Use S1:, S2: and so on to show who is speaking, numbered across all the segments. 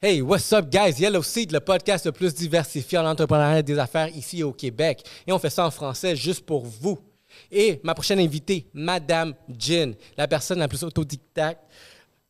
S1: Hey, what's up, guys? Yellow Seed, le podcast le plus diversifié en entrepreneuriat des affaires ici au Québec. Et on fait ça en français juste pour vous. Et ma prochaine invitée, Madame Jin, la personne la plus autodidacte,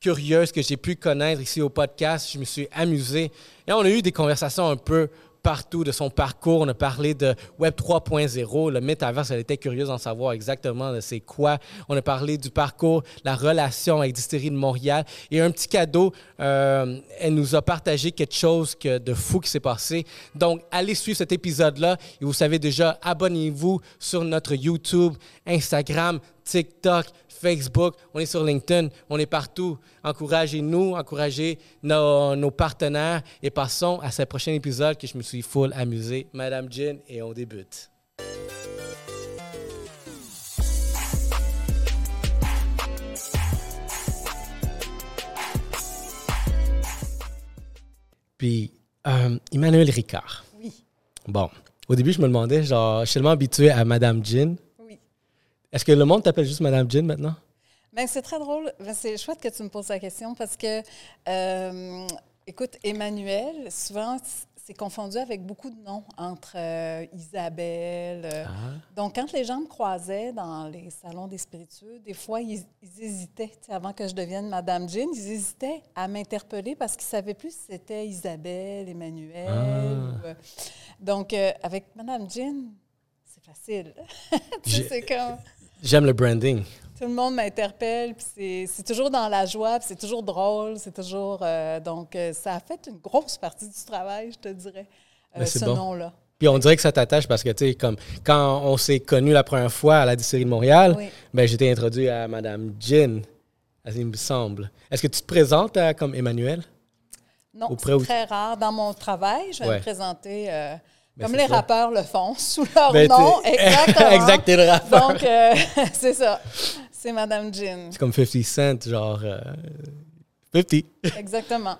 S1: curieuse que j'ai pu connaître ici au podcast. Je me suis amusé. Et on a eu des conversations un peu partout de son parcours. On a parlé de Web 3.0, le métaverse. Elle était curieuse d'en savoir exactement c'est quoi. On a parlé du parcours, la relation avec Distillerie de Montréal. Et un petit cadeau, euh, elle nous a partagé quelque chose de fou qui s'est passé. Donc, allez suivre cet épisode-là. Et vous savez déjà, abonnez-vous sur notre YouTube, Instagram, TikTok, Facebook, on est sur LinkedIn, on est partout. Encouragez-nous, encouragez nos, nos, partenaires et passons à ce prochain épisode que je me suis full amusé. Madame Jean, et on débute. Puis, euh, Emmanuel Ricard.
S2: Oui.
S1: Bon, au début, je me demandais, genre, je suis tellement habitué à Madame Jean. Est-ce que le monde t'appelle juste Madame Jean maintenant?
S2: Bien, c'est très drôle. Ben, c'est chouette que tu me poses la question parce que, euh, écoute, Emmanuel, souvent, c'est confondu avec beaucoup de noms entre euh, Isabelle. euh,
S1: Ah.
S2: Donc, quand les gens me croisaient dans les salons des spiritueux, des fois, ils, ils hésitaient, avant que je devienne Madame Jean, ils hésitaient à m'interpeller parce qu'ils ne savaient plus si c'était Isabelle, Emmanuel.
S1: Ah.
S2: ou, euh, donc, avec Madame Jean, c'est facile. Tu sais, c'est comme...
S1: J'aime le branding.
S2: Tout le monde m'interpelle, puis c'est- toujours dans la joie, puis c'est toujours drôle, c'est toujours... euh, donc, euh, ça a fait une grosse partie du travail, je te dirais, euh,
S1: Ben,
S2: ce
S1: bon.
S2: nom-là.
S1: Puis on dirait que ça t'attache parce que, tu sais, comme quand on s'est connus la première fois à la distillerie de Montréal,
S2: Oui.
S1: ben, j'étais introduit à Madame Jean, il me semble. Est-ce que tu te présentes à- comme Emmanuel?
S2: Non, c'est très rare. Dans mon travail, je vais
S1: Ouais.
S2: me présenter euh,
S1: Ben,
S2: comme les
S1: ça.
S2: rappeurs le font, sous leur
S1: Ben,
S2: nom. Exactement.
S1: exact, t'es le rappeur.
S2: Donc, euh, c'est ça. C'est Madame Jean.
S1: C'est comme 50 Cent, genre euh, 50.
S2: Exactement.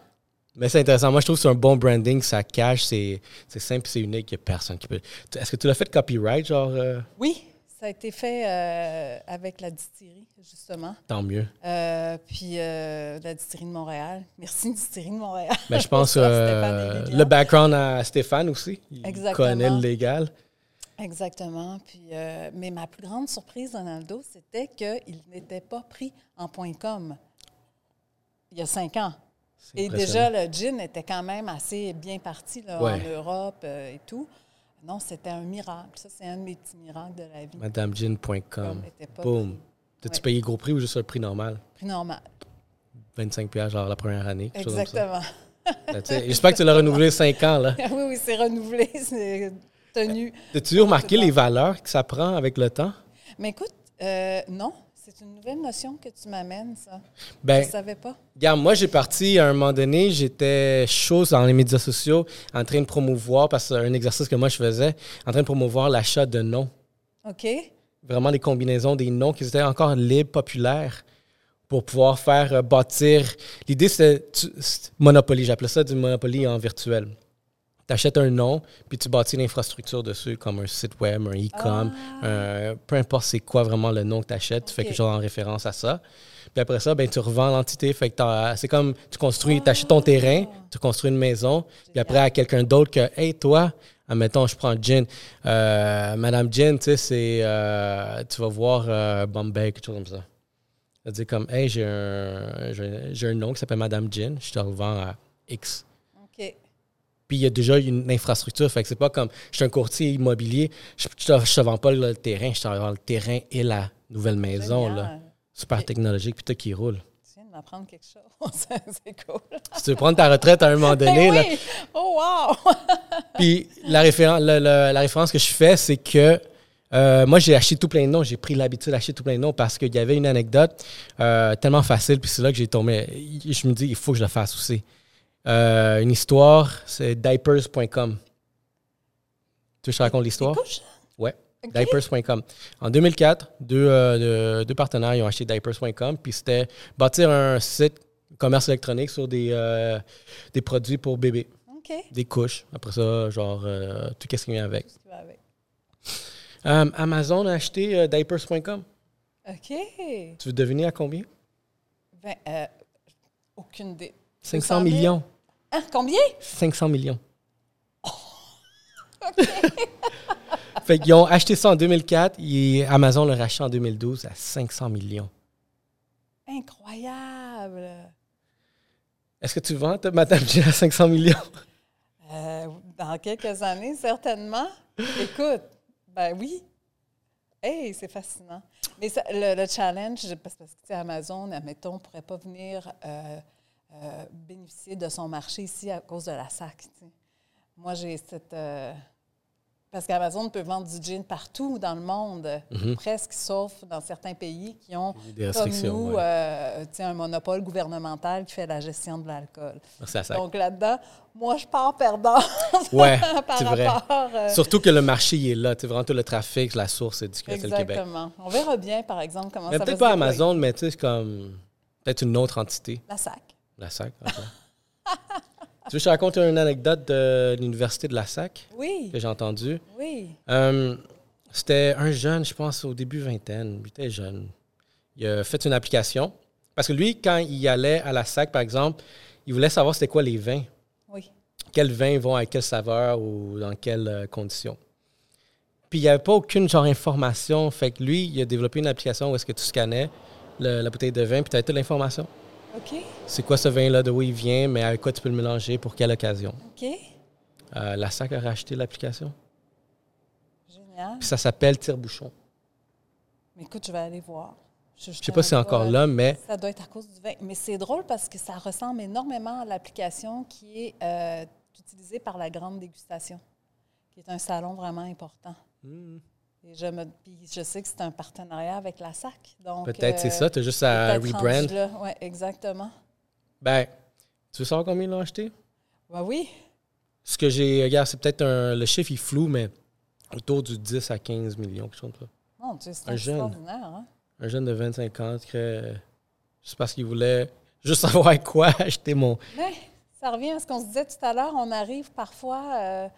S1: Mais c'est intéressant. Moi, je trouve que c'est un bon branding, ça cache, c'est c'est simple, c'est unique, il n'y a personne qui peut. Est-ce que tu l'as fait copyright, genre, euh,
S2: Oui, ça a été fait euh, avec la distillerie, justement.
S1: tant mieux.
S2: Euh, puis euh, la distillerie de Montréal. Merci, distillerie de Montréal.
S1: Mais je pense le background à Stéphane aussi. Il
S2: Exactement.
S1: connaît le légal.
S2: Exactement. Puis, mais ma plus grande surprise, Donaldo, c'était qu'il n'était pas pris en point .com il y a cinq ans. Et déjà, le gin était quand même assez bien parti là,
S1: Ouais.
S2: en Europe et tout. Non, c'était un miracle. Ça, c'est un de mes petits miracles de la vie.
S1: MadameJean.com. Boom. T'as-tu
S2: Ouais.
S1: payé gros prix ou juste le prix normal?
S2: Prix normal.
S1: 25 pièces genre la première année.
S2: Exactement.
S1: Ben, J'espère que tu l'as renouvelé 5 ans. là.
S2: oui, oui, c'est renouvelé, c'est tenu.
S1: As-tu remarqué les valeurs que ça prend avec le temps?
S2: Mais écoute, euh, non, c'est une nouvelle notion que tu m'amènes, ça.
S1: Ben,
S2: Je ne savais pas.
S1: Regarde, moi, j'ai parti à un moment donné, j'étais chaud dans les médias sociaux, en train de promouvoir, parce que c'est un exercice que moi je faisais, en train de promouvoir l'achat de noms.
S2: OK?
S1: Vraiment des combinaisons, des noms qui étaient encore libres, populaires, pour pouvoir faire euh, bâtir. L'idée, c'est Monopoly. J'appelais ça du Monopoly en virtuel. Tu achètes un nom, puis tu bâtis l'infrastructure dessus, comme un site web, un e-com, un- peu importe c'est quoi vraiment le nom que tu achètes, tu fais quelque chose en référence à ça. Puis après ça, ben, tu revends l'entité. Fait que t'as- c'est comme tu construis, tu achètes ton terrain, tu construis une maison, puis après à quelqu'un d'autre que, hey, toi, admettons, je prends Jen. Euh, Madame Jen, tu sais, c'est. euh, tu vas voir euh, Bombay, quelque chose comme ça. Vas dire comme, hey, j'ai un, j'ai j'ai un nom qui s'appelle Madame Jen, je te revends à X. Puis il y a déjà une infrastructure. Fait que c'est pas comme je suis un courtier immobilier, je, te, vends pas le terrain, je te vends le terrain et la nouvelle maison. Là. Super technologique, puis toi qui roule.
S2: Tu viens de m'apprendre quelque chose. c'est cool.
S1: Si tu veux prendre ta retraite à un moment donné,
S2: Ben
S1: là!
S2: Oh, wow!
S1: Puis la, référen- le- le- la référence que je fais, c'est que euh, moi, j'ai acheté tout plein de noms. J'ai pris l'habitude d'acheter tout plein de noms parce qu'il y avait une anecdote euh, tellement facile. Puis c'est là que j'ai tombé. Je me dis, il faut que je le fasse aussi. Euh, une histoire, c'est diapers.com. Tu veux que je te raconte l'histoire? Ouais. Diapers.com. En 2004, deux, euh, de- deux partenaires ils ont acheté Diapers.com. Puis c'était bâtir un site commerce électronique sur des, euh, des produits pour bébés,
S2: OK.
S1: des couches. Après ça, genre euh, tout ce qui vient avec.
S2: Tout ce qui va avec.
S1: Euh, Amazon a acheté euh, diapers.com.
S2: OK.
S1: Tu veux deviner à combien?
S2: Ben, euh, aucune idée.
S1: 500
S2: 000?
S1: millions.
S2: Hein, combien?
S1: 500 millions. fait qu'ils ont acheté ça en 2004 et Amazon l'a racheté en 2012 à 500 millions.
S2: Incroyable!
S1: Est-ce que tu vends ta Madame Jean à 500 millions?
S2: Euh, dans quelques années, certainement. Écoute, ben oui. Hey, c'est fascinant. Mais ça- le, le challenge, parce, parce que tu sais, Amazon, admettons, ne pourrait pas venir euh, euh, bénéficier de son marché ici à cause de la SAC. Moi, j'ai cette. euh, parce qu'Amazon peut vendre du gin partout dans le monde, presque, sauf dans certains pays qui ont,
S1: Des
S2: comme nous,
S1: ouais.
S2: euh, un monopole gouvernemental qui fait la gestion de l'alcool.
S1: Merci à ça.
S2: Donc là-dedans, moi, je pars perdant
S1: Ouais,
S2: par
S1: c'est vrai.
S2: euh,
S1: Surtout que le marché il est là. Tu vraiment tout le trafic, la source, du Québec.
S2: exactement. On verra bien, par exemple, comment
S1: Mais
S2: ça va
S1: peut-être pas. Amazon, mais tu sais, comme peut-être une autre entité.
S2: La SAC.
S1: La SAC. tu veux que je te raconte une anecdote de l'université de la SAC
S2: Oui,
S1: que j'ai entendue?
S2: oui.
S1: Euh, C'était un jeune, je pense, au début vingtaine. Il était jeune. Il a fait une application. Parce que lui, quand il allait à la SAC, par exemple, il voulait savoir c'était quoi les vins.
S2: Oui.
S1: Quels vins vont avec quelle saveur ou dans quelles euh, conditions. Puis il n'y avait pas aucune genre information. Fait que lui, il a développé une application où est-ce que tu scannais le- la bouteille de vin, puis tu avais toute l'information.
S2: OK,
S1: C'est quoi ce vin-là, de où il vient, mais avec quoi tu peux le mélanger, pour quelle occasion?
S2: OK.
S1: Euh, la SAC a racheté l'application.
S2: Génial.
S1: Puis ça s'appelle Tire-Bouchon.
S2: Mais écoute, je vais aller voir.
S1: Je sais pas si c'est encore là, mais
S2: Ça doit être à cause du vin. Mais c'est drôle parce que ça ressemble énormément à l'application qui est euh, utilisée par la Grande Dégustation, qui est un salon vraiment important.
S1: Hmm,
S2: Et je, me, puis je sais que c'est un partenariat avec la SAC.
S1: peut-être c'est
S2: euh,
S1: ça. Tu as juste à rebrand.
S2: Ouais, exactement.
S1: Ben, tu veux savoir combien ils l'ont acheté?
S2: Ben oui.
S1: Ce que j'ai. Regarde, c'est peut-être un. Le chiffre est flou, mais autour du 10 à 15 millions, quelque chose comme ça.
S2: Mon Dieu, c'est
S1: Un jeune.
S2: extraordinaire. Hein?
S1: Un jeune de 25 ans, très. Juste parce qu'il voulait juste savoir avec quoi acheter mon.
S2: Mais ça revient à ce qu'on se disait tout à l'heure. On arrive parfois euh,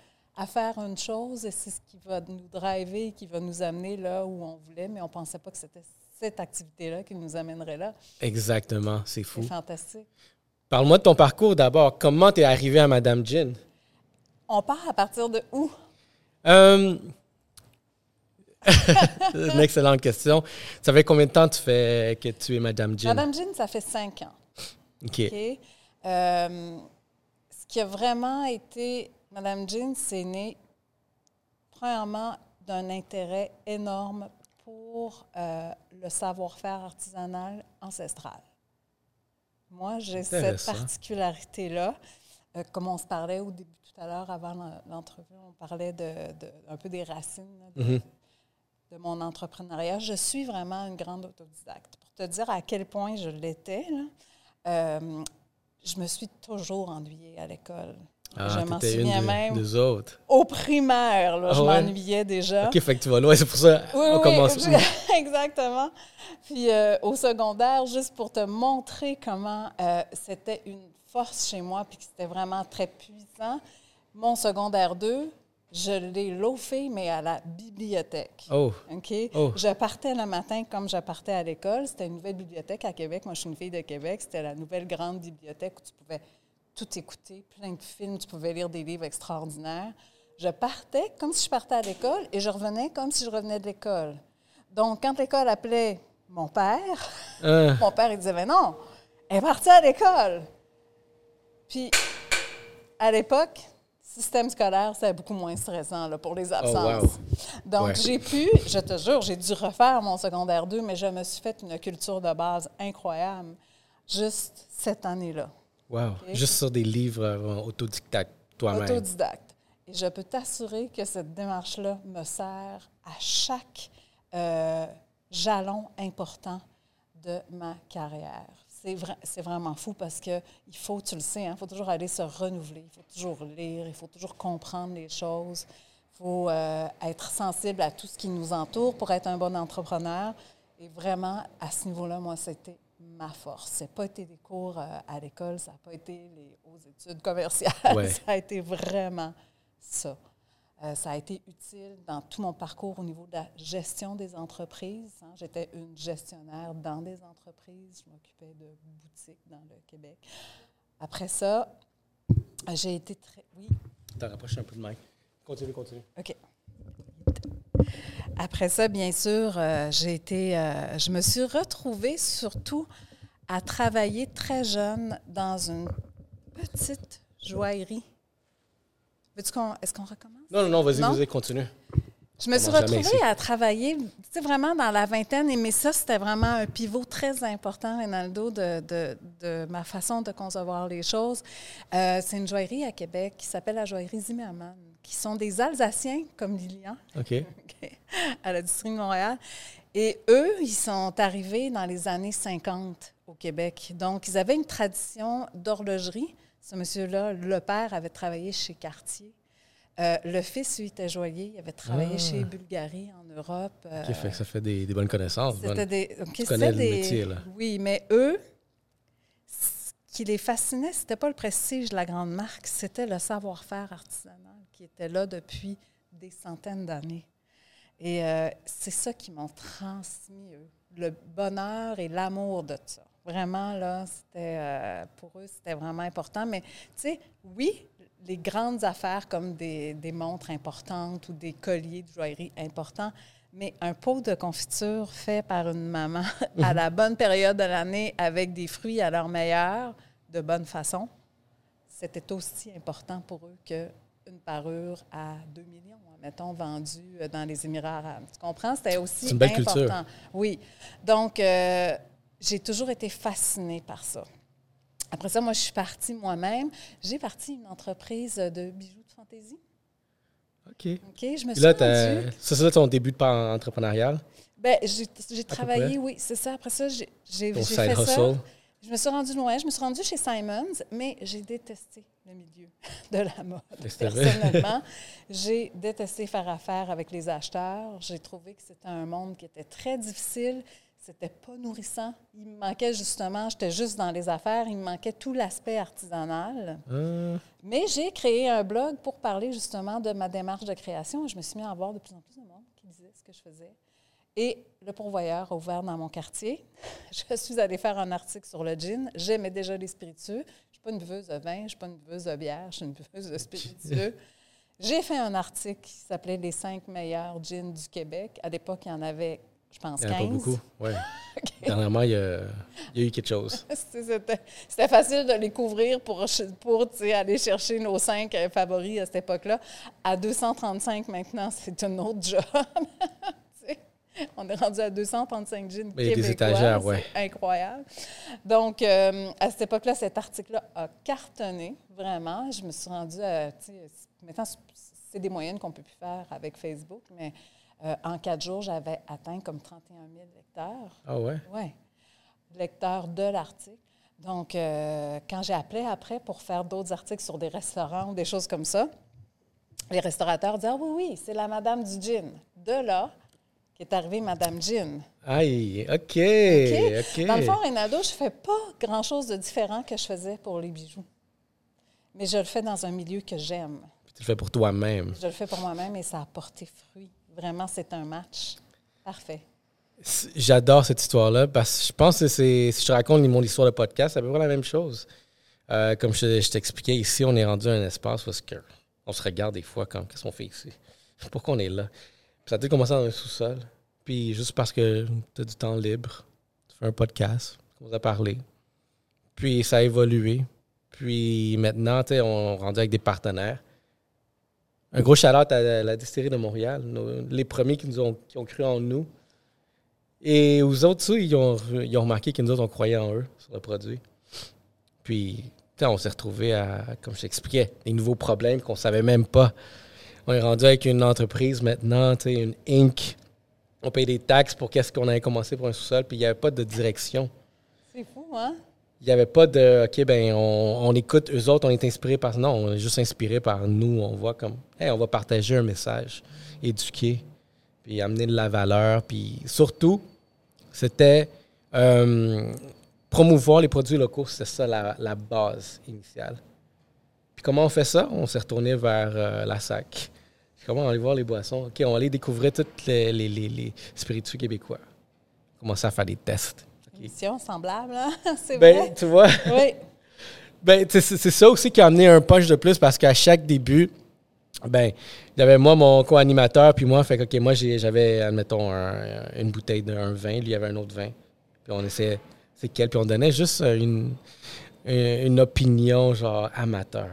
S2: à faire une chose et c'est ce qui va nous driver, qui va nous amener là où on voulait, mais on ne pensait pas que c'était cette activité-là qui nous amènerait là.
S1: Exactement, c'est fou.
S2: C'est fantastique.
S1: Parle-moi de ton parcours d'abord. Comment tu es arrivé à Madame Jean?
S2: On part à partir de où?
S1: Euh, c'est une excellente question. Ça fait combien de temps tu fais que tu es Madame Jean?
S2: Madame Jean, ça fait cinq ans.
S1: OK.
S2: OK? Euh, ce qui a vraiment été. Madame Jean, c'est né, premièrement, d'un intérêt énorme pour euh, le savoir-faire artisanal ancestral. Moi, j'ai cette particularité-là. Euh, comme on se parlait au début tout à l'heure, avant l'en- l'entrevue, on parlait de, de- un peu des racines là, de,
S1: Mhm.
S2: de mon entrepreneuriat. Je suis vraiment une grande autodidacte. Pour te dire à quel point je l'étais, euh, je me suis toujours ennuyée à l'école.
S1: Ah,
S2: je m'en souviens
S1: de-
S2: même.
S1: des autres.
S2: Au primaire, là,
S1: Ah
S2: je
S1: ouais?
S2: m'ennuyais déjà.
S1: OK, fait que tu vas loin. C'est pour ça
S2: Oui,
S1: on
S2: oui,
S1: commence.
S2: je- exactement. Puis euh, au secondaire, juste pour te montrer comment euh, c'était une force chez moi, puis que c'était vraiment très puissant, mon secondaire 2, je l'ai loafé, mais à la bibliothèque.
S1: Oh,
S2: OK?
S1: Oh.
S2: Je partais le matin comme je partais à l'école. C'était une nouvelle bibliothèque à Québec. Moi, je suis une fille de Québec. C'était la nouvelle grande bibliothèque où tu pouvais tout écouter, plein de films, tu pouvais lire des livres extraordinaires. Je partais comme si je partais à l'école et je revenais comme si je revenais de l'école. Donc, quand l'école appelait mon père,
S1: hein,
S2: mon père, il disait, mais non, elle est partie à l'école. Puis, à l'époque, système scolaire, c'était beaucoup moins stressant là, pour les absences.
S1: wow.
S2: Donc,
S1: Ouais.
S2: j'ai pu, je te jure, j'ai dû refaire mon secondaire 2, mais je me suis fait une culture de base incroyable juste cette année-là.
S1: Wow. Juste sur des livres euh, autodidactes toi-même.
S2: Autodidacte. Et je peux t'assurer que cette démarche-là me sert à chaque euh, jalon important de ma carrière. C'est vrai, c'est vraiment fou parce que il faut, tu le sais, il faut toujours aller se renouveler, il faut toujours lire, il faut toujours comprendre les choses, il faut euh, être sensible à tout ce qui nous entoure pour être un bon entrepreneur. Et vraiment, à ce niveau-là, moi, c'était ma force. Ce n'a pas été des cours euh, à l'école, ça n'a pas été les hautes études commerciales,
S1: Ouais.
S2: ça a été vraiment ça. Euh, ça a été utile dans tout mon parcours au niveau de la gestion des entreprises. hein. J'étais une gestionnaire dans des entreprises. Je m'occupais de boutiques dans le Québec. Après ça, J'ai été très. Oui?
S1: T'as rapproché un peu de mic. Continue, continue.
S2: OK. Après ça, bien sûr, euh, j'ai été. euh, je me suis retrouvée surtout à travailler très jeune dans une petite joaillerie. Veux-tu qu'on. Est-ce qu'on recommence?
S1: Non, non, non, vas-y, continue.
S2: Je me suis retrouvée à travailler, vraiment dans la vingtaine, et- mais ça, c'était vraiment un pivot très important, Rinaldo, de, de, de ma façon de concevoir les choses. Euh, c'est une joaillerie à Québec qui s'appelle la joaillerie Zimmermann, qui sont des Alsaciens comme Lilian, à la district de Montréal. Et eux, ils sont arrivés dans les années 50 au Québec. Donc, ils avaient une tradition d'horlogerie. Ce monsieur-là, le père, avait travaillé chez Cartier. Euh, le fils, lui, était joaillier. Il avait travaillé
S1: Ah.
S2: chez Bulgarie, en Europe. euh,
S1: fait ça fait des, des bonnes connaissances.
S2: c'était
S1: bonnes.
S2: des,
S1: Tu connais le
S2: des-
S1: métier, là.
S2: Oui, mais eux, ce qui les fascinait, c'était pas le prestige de la grande marque, c'était le savoir-faire artisanal qui était là depuis des centaines d'années. Et euh, c'est ça qui m'ont transmis, eux, le bonheur et l'amour de ça. Vraiment, là, c'était, euh, pour eux, c'était vraiment important. Mais, tu sais, oui, les grandes affaires comme des, des montres importantes ou des colliers de joaillerie importants, mais un pot de confiture fait par une maman à la bonne période de l'année avec des fruits à leur meilleur, de bonne façon, c'était aussi important pour eux qu'une parure à 2 millions, mettons, vendue euh, dans les Émirats arabes. Tu comprends? C'était aussi
S1: C'est une belle
S2: important.
S1: culture.
S2: Oui. Donc, euh, j'ai toujours été fascinée par ça. Après ça, moi, je suis partie moi-même. J'ai parti une entreprise de bijoux de fantaisie.
S1: OK.
S2: OK? Je me suis
S1: là,
S2: rendue...
S1: ça, c'est là ton début de part entrepreneurial,
S2: Ben, j'ai travaillé, oui, c'est ça. Après ça, j'ai fait ça. Je me suis rendue loin. Je me suis rendue chez Simons, mais j'ai détesté le milieu de la mode. Personnellement, j'ai détesté faire affaire avec les acheteurs. J'ai trouvé que c'était un monde qui était très difficile. C'était pas nourrissant. Il me manquait justement, j'étais juste dans les affaires, il me manquait tout l'aspect artisanal.
S1: Ah,
S2: Mais j'ai créé un blog pour parler justement de ma démarche de création. Je me suis mis à voir de plus en plus de monde qui disait ce que je faisais. Et le pourvoyeur a ouvert dans mon quartier. Je suis allée faire un article sur le gin. J'aimais déjà les spiritueux. Je ne suis pas une buveuse de vin, je ne suis pas une buveuse de bière, je suis une buveuse de spiritueux. J'ai fait un article qui s'appelait Les cinq meilleurs gins du Québec. À l'époque, il y en avait, je pense,
S1: il n'y en a
S2: 15.
S1: pas beaucoup. Ouais. Dernièrement, il y, a, il y a eu quelque chose.
S2: C'était facile de les couvrir pour, pour aller chercher nos cinq euh, favoris à cette époque-là. À 235 maintenant, c'est un autre job. On est rendu à 235 jeans
S1: Mais a des
S2: québécois.
S1: étagères, ouais.
S2: Incroyable. Donc, euh, à cette époque-là, cet article-là a cartonné, vraiment. Je me suis rendue à... Maintenant, c'est des moyennes qu'on peut plus faire avec Facebook, mais euh, en quatre jours, j'avais atteint comme 31 000 lecteurs.
S1: Ah ouais?
S2: Oui, lecteur de l'article. Donc, euh, quand j'ai appelé après pour faire d'autres articles sur des restaurants ou des choses comme ça, les restaurateurs disaient Ah oui, oui, c'est la Madame du Gin. De là qu'est arrivée Madame Gin.
S1: Aïe, OK.
S2: OK?
S1: OK.
S2: Dans le fond, Renato, je ne fais pas grand-chose de différent que je faisais pour les bijoux. Mais je le fais dans un milieu que j'aime.
S1: Tu le fais pour toi-même.
S2: Je le fais pour moi-même et ça a porté fruit. Vraiment, c'est un match. Parfait.
S1: J'adore cette histoire-là parce que je pense que c'est, si je te raconte mon histoire de podcast, c'est à peu près la même chose. Euh, comme je, je t'expliquais, ici, on est rendu à un espace où on se regarde des fois comme qu'est-ce qu'on fait ici? Pourquoi on est là? Ça a tout commencé dans un sous-sol. Puis juste parce que tu as du temps libre, tu fais un podcast, commences à parler. Puis ça a évolué. Puis maintenant, tu sais, on est rendu avec des partenaires. Un gros shout à la, distillerie de Montréal, les premiers qui, nous ont, qui ont cru en nous. Et aux autres, ils ont, ils ont remarqué que nous autres, on croyait en eux, sur le produit. Puis, on s'est retrouvés à, comme je t'expliquais, des nouveaux problèmes qu'on savait même pas. On est rendu avec une entreprise maintenant, une Inc. On paye des taxes pour qu'est-ce qu'on avait commencé pour un sous-sol, puis il n'y avait pas de direction.
S2: C'est fou, hein?
S1: Il n'y avait pas de OK, ben on, on écoute eux autres, on est inspiré par. Non, on est juste inspiré par nous. On voit comme Hey, on va partager un message, éduquer, puis amener de la valeur. Puis surtout, c'était euh, promouvoir les produits locaux. C'est ça la, la base initiale. Puis comment on fait ça? On s'est retourné vers euh, la SAC. Comment on va aller voir les boissons? OK, on va aller découvrir tous les, les, les, les spiritueux québécois. Commencer à faire des tests. OK.
S2: Mission semblable, hein? c'est
S1: Ben,
S2: vrai?
S1: tu vois,
S2: Oui.
S1: Ben, c'est ça aussi qui a amené un punch de plus parce qu'à chaque début, ben, il y avait moi, mon co-animateur, puis moi, fait que, OK, moi, j'avais, admettons, un- une bouteille d'un vin, lui, il y avait un autre vin. Puis on essayait, c'est quel, puis on donnait juste euh, une, une, une opinion, genre, amateur.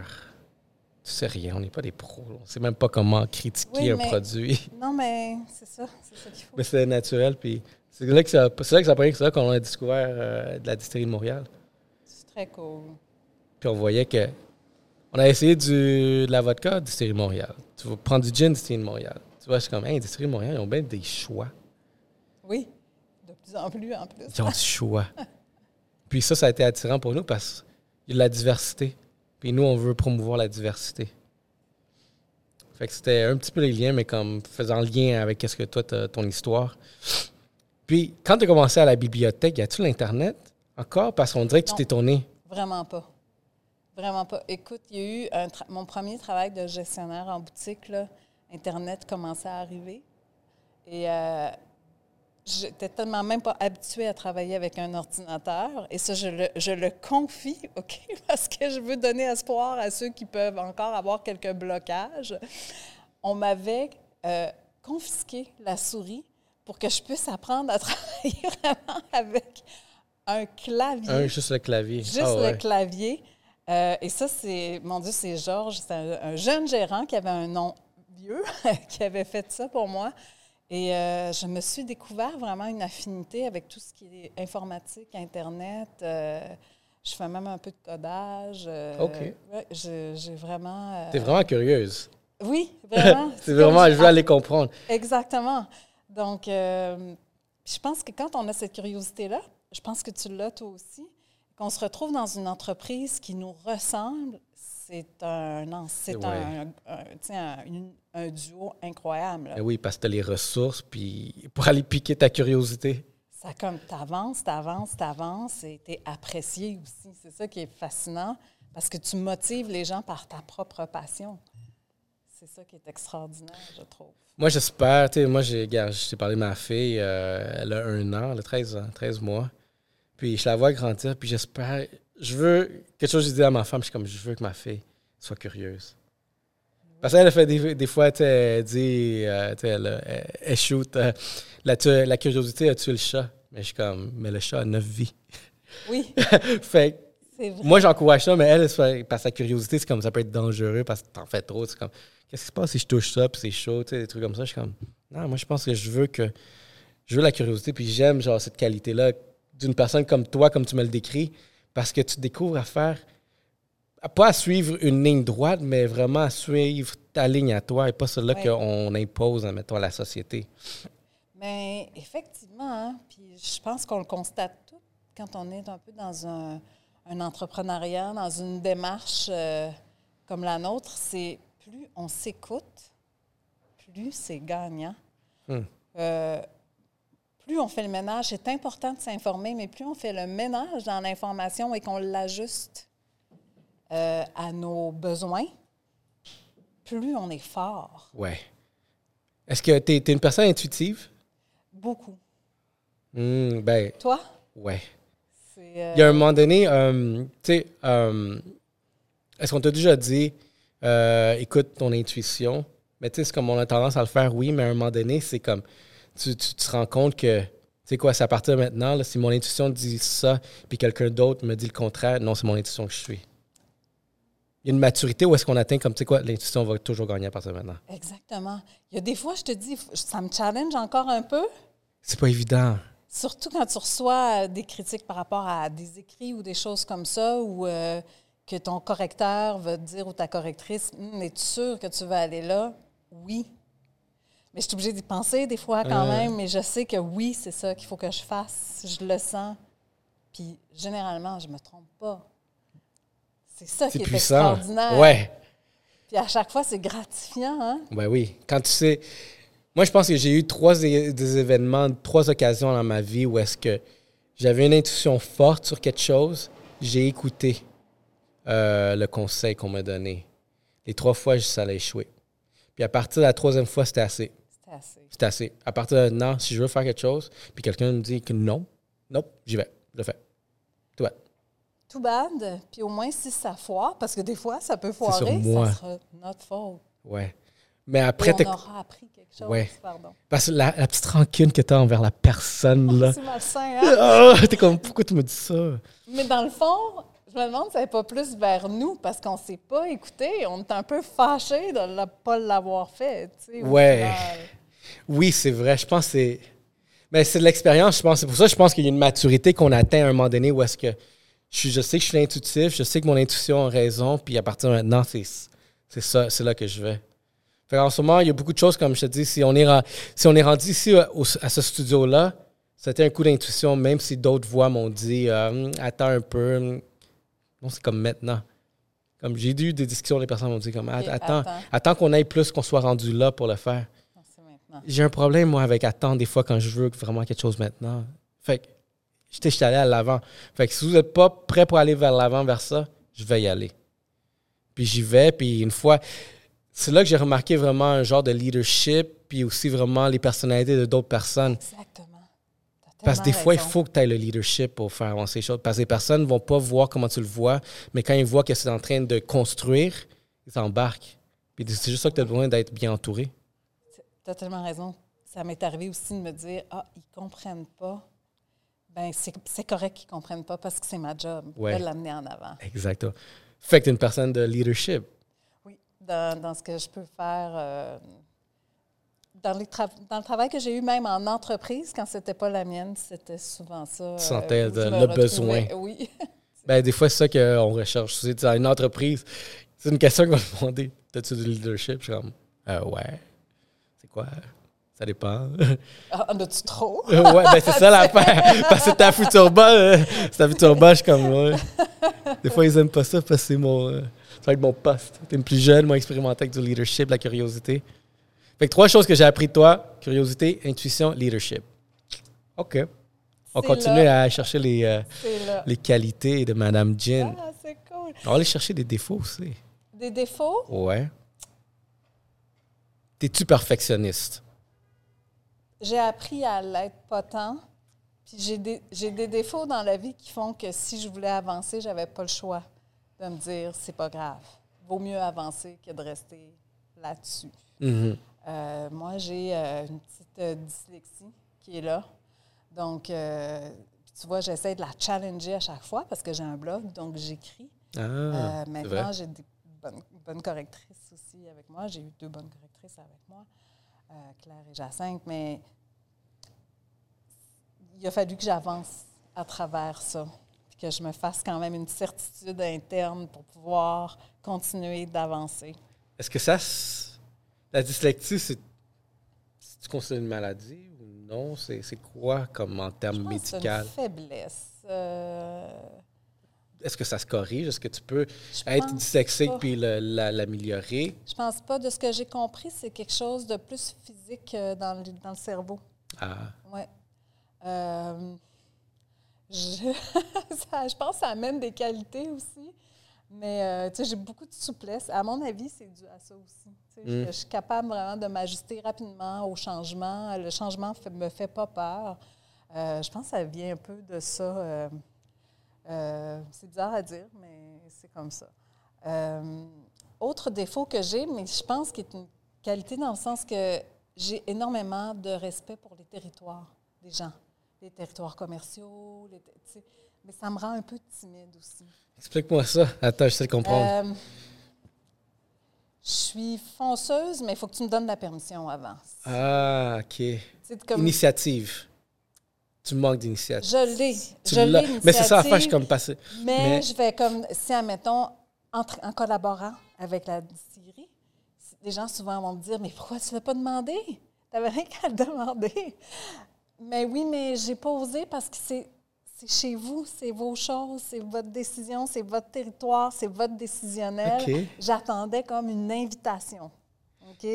S1: Tu sais rien, on n'est pas des pros, on sait même pas comment critiquer
S2: Oui,
S1: un produit.
S2: Non, mais c'est ça, c'est ça qu'il faut.
S1: Mais c'est naturel, puis c'est là que ça, c'est là que ça paraît que c'est là qu'on a découvert euh, de la distillerie de Montréal.
S2: C'est très cool.
S1: Puis on voyait que. On a essayé du, de la vodka, distillerie de Montréal. Tu vas prendre du gin, distillerie de Montréal. Tu vois, c'est comme, hey, distillerie de Montréal, ils ont bien des choix.
S2: Oui, de plus en plus en plus.
S1: Ils ont du choix. Puis ça, ça a été attirant pour nous parce qu'il y a de la diversité. Puis nous, on veut promouvoir la diversité. Fait que c'était un petit peu les liens, mais comme faisant lien avec qu'est-ce que toi, t'as- ton histoire. Puis, quand tu as commencé à la bibliothèque, y a-tu l'Internet encore? Parce qu'on dirait que tu t'es tourné.
S2: Vraiment pas. Vraiment pas. Écoute, il y a eu un mon premier travail de gestionnaire en boutique, là, Internet commençait à arriver. Et euh, j'étais tellement même pas habituée à travailler avec un ordinateur. Et ça, je le, je le confie, OK, parce que je veux donner espoir à ceux qui peuvent encore avoir quelques blocages. On m'avait euh, confisqué la souris pour que je puisse apprendre à travailler vraiment avec un clavier.
S1: Un, juste le clavier.
S2: Juste
S1: Ah ouais.
S2: le clavier. Euh, et ça, c'est, mon Dieu, c'est Georges, c'est un, un jeune gérant qui avait un nom vieux, qui avait fait ça pour moi. Et euh, je me suis découvert vraiment une affinité avec tout ce qui est informatique, Internet. Euh, je fais même un peu de codage. euh,
S1: OK.
S2: ouais, j'ai vraiment.
S1: T'es vraiment curieuse.
S2: Oui, vraiment.
S1: C'est vraiment, je veux aller comprendre.
S2: Exactement. Donc, je pense que quand on a cette curiosité-là, je pense que tu l'as toi aussi, qu'on se retrouve dans une entreprise qui nous ressemble, c'est un, non, c'est
S1: Ouais.
S2: un, un- tu une- duo incroyable. là.
S1: Ben oui, parce que t'as les ressources, puis pour aller piquer ta curiosité.
S2: Ça comme t'avances, t'avances, t'avances et t'es apprécié aussi. C'est ça qui est fascinant parce que tu motives les gens par ta propre passion. C'est ça qui est extraordinaire, je trouve.
S1: Moi, j'espère, tu sais, moi, j'ai, regarde, je t'ai parlé de ma fille, euh, elle a un an, elle a 13 ans, 13 mois. Puis je la vois grandir, puis j'espère, je veux, quelque chose j'ai dit à ma femme, je suis comme, je veux que ma fille soit curieuse. Parce qu'elle a fait des, des fois, elle dit, euh, elle, elle- elle shoot, euh, la, la curiosité a tué le chat? Mais je suis comme, mais le chat a neuf vies.
S2: Oui,
S1: fait
S2: vrai.
S1: moi, j'encourage ça, mais elle, par sa curiosité, c'est comme ça peut être dangereux parce que t'en fais trop. C'est comme, qu'est-ce qui se passe si je touche ça, puis c'est chaud, tu sais, des trucs comme ça. Je suis comme, non, moi, je pense que je veux que, je veux la curiosité, puis j'aime, genre, cette qualité-là d'une personne comme toi, comme tu me le décris, parce que tu découvres à faire, pas à suivre une ligne droite, mais vraiment à suivre ta ligne à toi et pas celle-là
S2: Ouais.
S1: qu'on impose, mettons, à la société.
S2: Mais effectivement, hein, puis je pense qu'on le constate tout quand on est un peu dans un, un entrepreneuriat, dans une démarche euh, comme la nôtre, c'est plus on s'écoute, plus c'est gagnant. Euh, plus on fait le ménage, c'est important de s'informer, mais plus on fait le ménage dans l'information et qu'on l'ajuste euh, à nos besoins, plus on est fort.
S1: Ouais. Est-ce que tu es, une personne intuitive?
S2: Beaucoup.
S1: Hmm, ben,
S2: Toi? euh,
S1: Il y a un moment donné, euh, tu sais, euh, est-ce qu'on t'a déjà dit, euh, écoute ton intuition? Mais tu sais, c'est comme on a tendance à le faire, oui, mais à un moment donné, c'est comme, tu, tu te rends compte que, tu sais quoi, c'est à partir de maintenant, là, si mon intuition dit ça, puis quelqu'un d'autre me dit le contraire, non, c'est mon intuition que je suis. Il y a une maturité où est-ce qu'on atteint, comme, tu sais quoi, l'intuition va toujours gagner à partir de maintenant.
S2: Exactement. Il y a des fois, je te dis, ça me challenge encore un peu,
S1: C'est pas évident.
S2: surtout quand tu reçois euh, des critiques par rapport à des écrits ou des choses comme ça, ou euh, que ton correcteur va te dire ou ta correctrice, Hum, es-tu sûr que tu vas aller là? Oui. Mais je suis obligée d'y penser des fois quand même, mais je sais que oui, c'est ça qu'il faut que je fasse. Je le sens. Puis généralement, je me trompe pas. C'est ça qui est
S1: puissant.
S2: extraordinaire.
S1: Ouais.
S2: Puis à chaque fois, c'est gratifiant, hein?
S1: Ben oui. Quand tu sais. Moi, je pense que j'ai eu trois des événements, trois occasions dans ma vie où est-ce que j'avais une intuition forte sur quelque chose, j'ai écouté euh, le conseil qu'on m'a donné. Les trois fois, ça allait échouer. Puis à partir de la troisième fois, c'était assez.
S2: C'était assez.
S1: C'était assez. À partir de non, si je veux faire quelque chose, puis quelqu'un me dit que non, non, j'y vais. Je le fais. Toi.
S2: too bad. Puis au moins, si ça foire, parce que des fois, ça peut foirer, ça sera notre faute.
S1: Ouais. Mais après, t'as-
S2: aura appris quelque chose.
S1: Ouais.
S2: Pardon.
S1: parce que la, la petite rancune que tu as envers la personne, là.
S2: C'est malsain, hein?
S1: Ah, t'es comme, pourquoi tu me dis ça?
S2: Mais dans le fond, je me demande si ça n'est pas plus vers nous parce qu'on ne s'est pas écouté. On est un peu fâchés de ne pas l'avoir fait. tu sais,
S1: Ouais. Oui, c'est vrai. Je pense que c'est. Mais c'est de l'expérience, je pense. C'est pour ça que je pense qu'il y a une maturité qu'on atteint à un moment donné où est-ce que je, sais que je suis intuitif, je sais que mon intuition a raison, puis à partir de maintenant, c'est, c'est ça, c'est là que je vais. Fait en ce moment, il y a beaucoup de choses, comme je te dis, si on est, si on est rendu ici euh, au- à ce studio-là, c'était un coup d'intuition, même si d'autres voix m'ont dit euh, attends un peu. Non, c'est comme maintenant. Comme j'ai eu des discussions, les personnes m'ont dit comme attends.
S2: attends
S1: qu'on aille plus, qu'on soit rendu là pour le faire. J'ai un problème, moi, avec attendre des fois quand je veux vraiment quelque chose maintenant. Fait que j'étais allé à l'avant. Fait que si vous n'êtes pas prêt pour aller vers l'avant, vers ça, je vais y aller. Puis j'y vais, puis une fois, c'est là que j'ai remarqué vraiment un genre de leadership, puis aussi vraiment les personnalités de d'autres personnes.
S2: Exactement.
S1: Parce que des fois, il faut que tu aies le leadership pour faire avancer les choses. Parce que les personnes ne vont pas voir comment tu le vois, mais quand ils voient que c'est en train de construire, ils s'embarquent. Puis c'est juste ça que tu as besoin d'être bien entouré.
S2: Tu as tellement raison. Ça m'est arrivé aussi de me dire Ah, ils ne comprennent pas. Ben, c'est correct qu'ils ne comprennent pas parce que c'est ma job
S1: Ouais.
S2: de l'amener en avant.
S1: Exactement. Fait que tu es une personne de leadership.
S2: Oui, dans, dans ce que je peux faire. euh, dans, les dans le travail que j'ai eu, même en entreprise, quand c'était pas la mienne, c'était souvent ça. euh,
S1: sentais le besoin.
S2: Oui.
S1: Ben, des fois, c'est ça qu'on recherche. C'est dans une entreprise. C'est une question qu'on va me demander. T'as-tu du leadership? Je suis comme, euh, ouais. C'est quoi? Ça dépend.
S2: Ah, En as-tu trop?
S1: ouais, ben c'est ça l'affaire. Parce que ta future boss, c'est ta future boss, je suis comme, ouais. Des fois, ils aiment pas ça parce que c'est mon, euh, ça va être mon poste. T'es plus jeune, moins expérimentée avec du leadership, la curiosité. Fait que trois choses que j'ai appris de toi curiosité, intuition, leadership. OK. On continue
S2: là.
S1: à chercher les, euh, les qualités de Madame Jean.
S2: Ah, c'est cool.
S1: On va aller chercher des défauts aussi.
S2: Des défauts?
S1: Ouais. T'es-tu perfectionniste?
S2: J'ai appris à l'être pas tant. Puis j'ai des, défauts dans la vie qui font que si je voulais avancer, j'avais pas le choix de me dire c'est pas grave. Vaut mieux avancer que de rester là-dessus.
S1: Mhm.
S2: Euh, moi, j'ai euh, une petite euh, dyslexie qui est là. Donc, tu vois, j'essaie de la challenger à chaque fois parce que j'ai un blog, donc j'écris.
S1: Ah,
S2: maintenant, j'ai des bonnes, bonnes correctrices aussi avec moi. J'ai eu deux bonnes correctrices avec moi, euh, Claire et Jacinthe, mais il a fallu que j'avance à travers ça, puis que je me fasse quand même une certitude interne pour pouvoir continuer d'avancer.
S1: Est-ce que ça. La dyslexie, c'est. c'est- Tu considères une maladie ou non? C'est c'est quoi comme en termes
S2: c'est
S1: médicaux?
S2: une faiblesse. Euh,
S1: Est-ce que ça se corrige? Est-ce que tu peux
S2: je
S1: être dyslexique puis l'améliorer?
S2: Je pense pas. De ce que j'ai compris, c'est quelque chose de plus physique euh, dans le, dans le cerveau.
S1: Ah,
S2: Oui. Euh, je, ça- je pense que ça amène des qualités aussi. Mais euh, tu sais, j'ai beaucoup de souplesse. À mon avis, c'est dû à ça aussi. Tu sais, je-
S1: Mm.
S2: Je, suis capable vraiment de m'ajuster rapidement au changement. Le changement ne me fait pas peur. Euh, je pense que ça vient un peu de ça. Euh, c'est bizarre à dire, mais c'est comme ça. Euh, autre défaut que j'ai, mais je pense qu'il est une qualité dans le sens que j'ai énormément de respect pour les territoires des gens, les territoires commerciaux, les, mais ça me rend un peu timide aussi.
S1: explique-moi ça. Attends, je sais le comprendre.
S2: Euh, je suis fonceuse, mais il faut que tu me donnes la permission avant.
S1: ah, OK.
S2: Comme,
S1: Initiative. Tu manques d'initiative.
S2: je l'ai, je
S1: Mais c'est ça, la fois, je suis comme passé.
S2: Mais,
S1: Mais-
S2: je vais comme, si, admettons, en, tra- en collaborant avec la distillerie, les gens souvent vont me dire Mais pourquoi tu ne l'as pas demandé Tu n'avais rien qu'à le demander. Mais oui, mais j'ai pas osé parce que c'est. C'est chez vous, c'est vos choses, c'est votre décision, c'est votre territoire, c'est votre décisionnel. J'attendais comme une invitation. OK?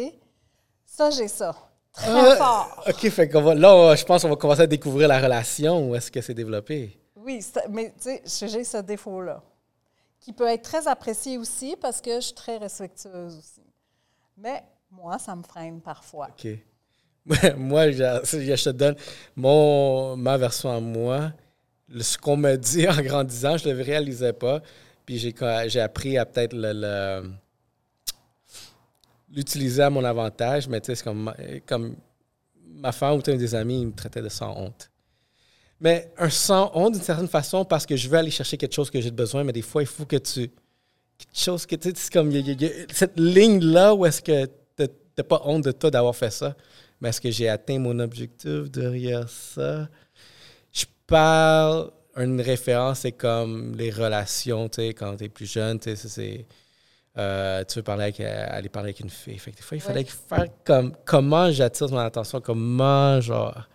S2: Ça, j'ai ça. Très
S1: Ah,
S2: fort.
S1: OK, fait qu'on va, là, on- je pense qu'on va commencer à découvrir la relation. Où est-ce que c'est développé?
S2: Oui, mais tu sais, j'ai ce défaut-là, qui peut être très apprécié aussi parce que je suis très respectueuse aussi. Mais moi, ça me freine parfois.
S1: OK. moi, je, je te donne mon, ma version à moi. ce qu'on me dit en grandissant, je ne le réalisais pas. Puis j'ai, j'ai appris à peut-être le, le- l'utiliser à mon avantage, mais tu sais, c'est comme, comme ma femme ou des amis, il me traitait de sans honte. Mais un sans honte d'une certaine façon parce que je veux aller chercher quelque chose que j'ai besoin, mais des fois, il faut que tu. Quelque chose que tu sais, c'est comme. y a- cette ligne-là où est-ce que tu n'as pas honte de toi d'avoir fait ça, mais est-ce que j'ai atteint mon objectif derrière ça? Je parle. Une référence, c'est comme les relations, tu sais, quand tu es plus jeune, tu sais, c'est. Euh, tu veux parler avec, euh, aller parler avec une fille. Fait que des fois, il
S2: Ouais.
S1: fallait faire comme comment j'attire mon attention, comment genre.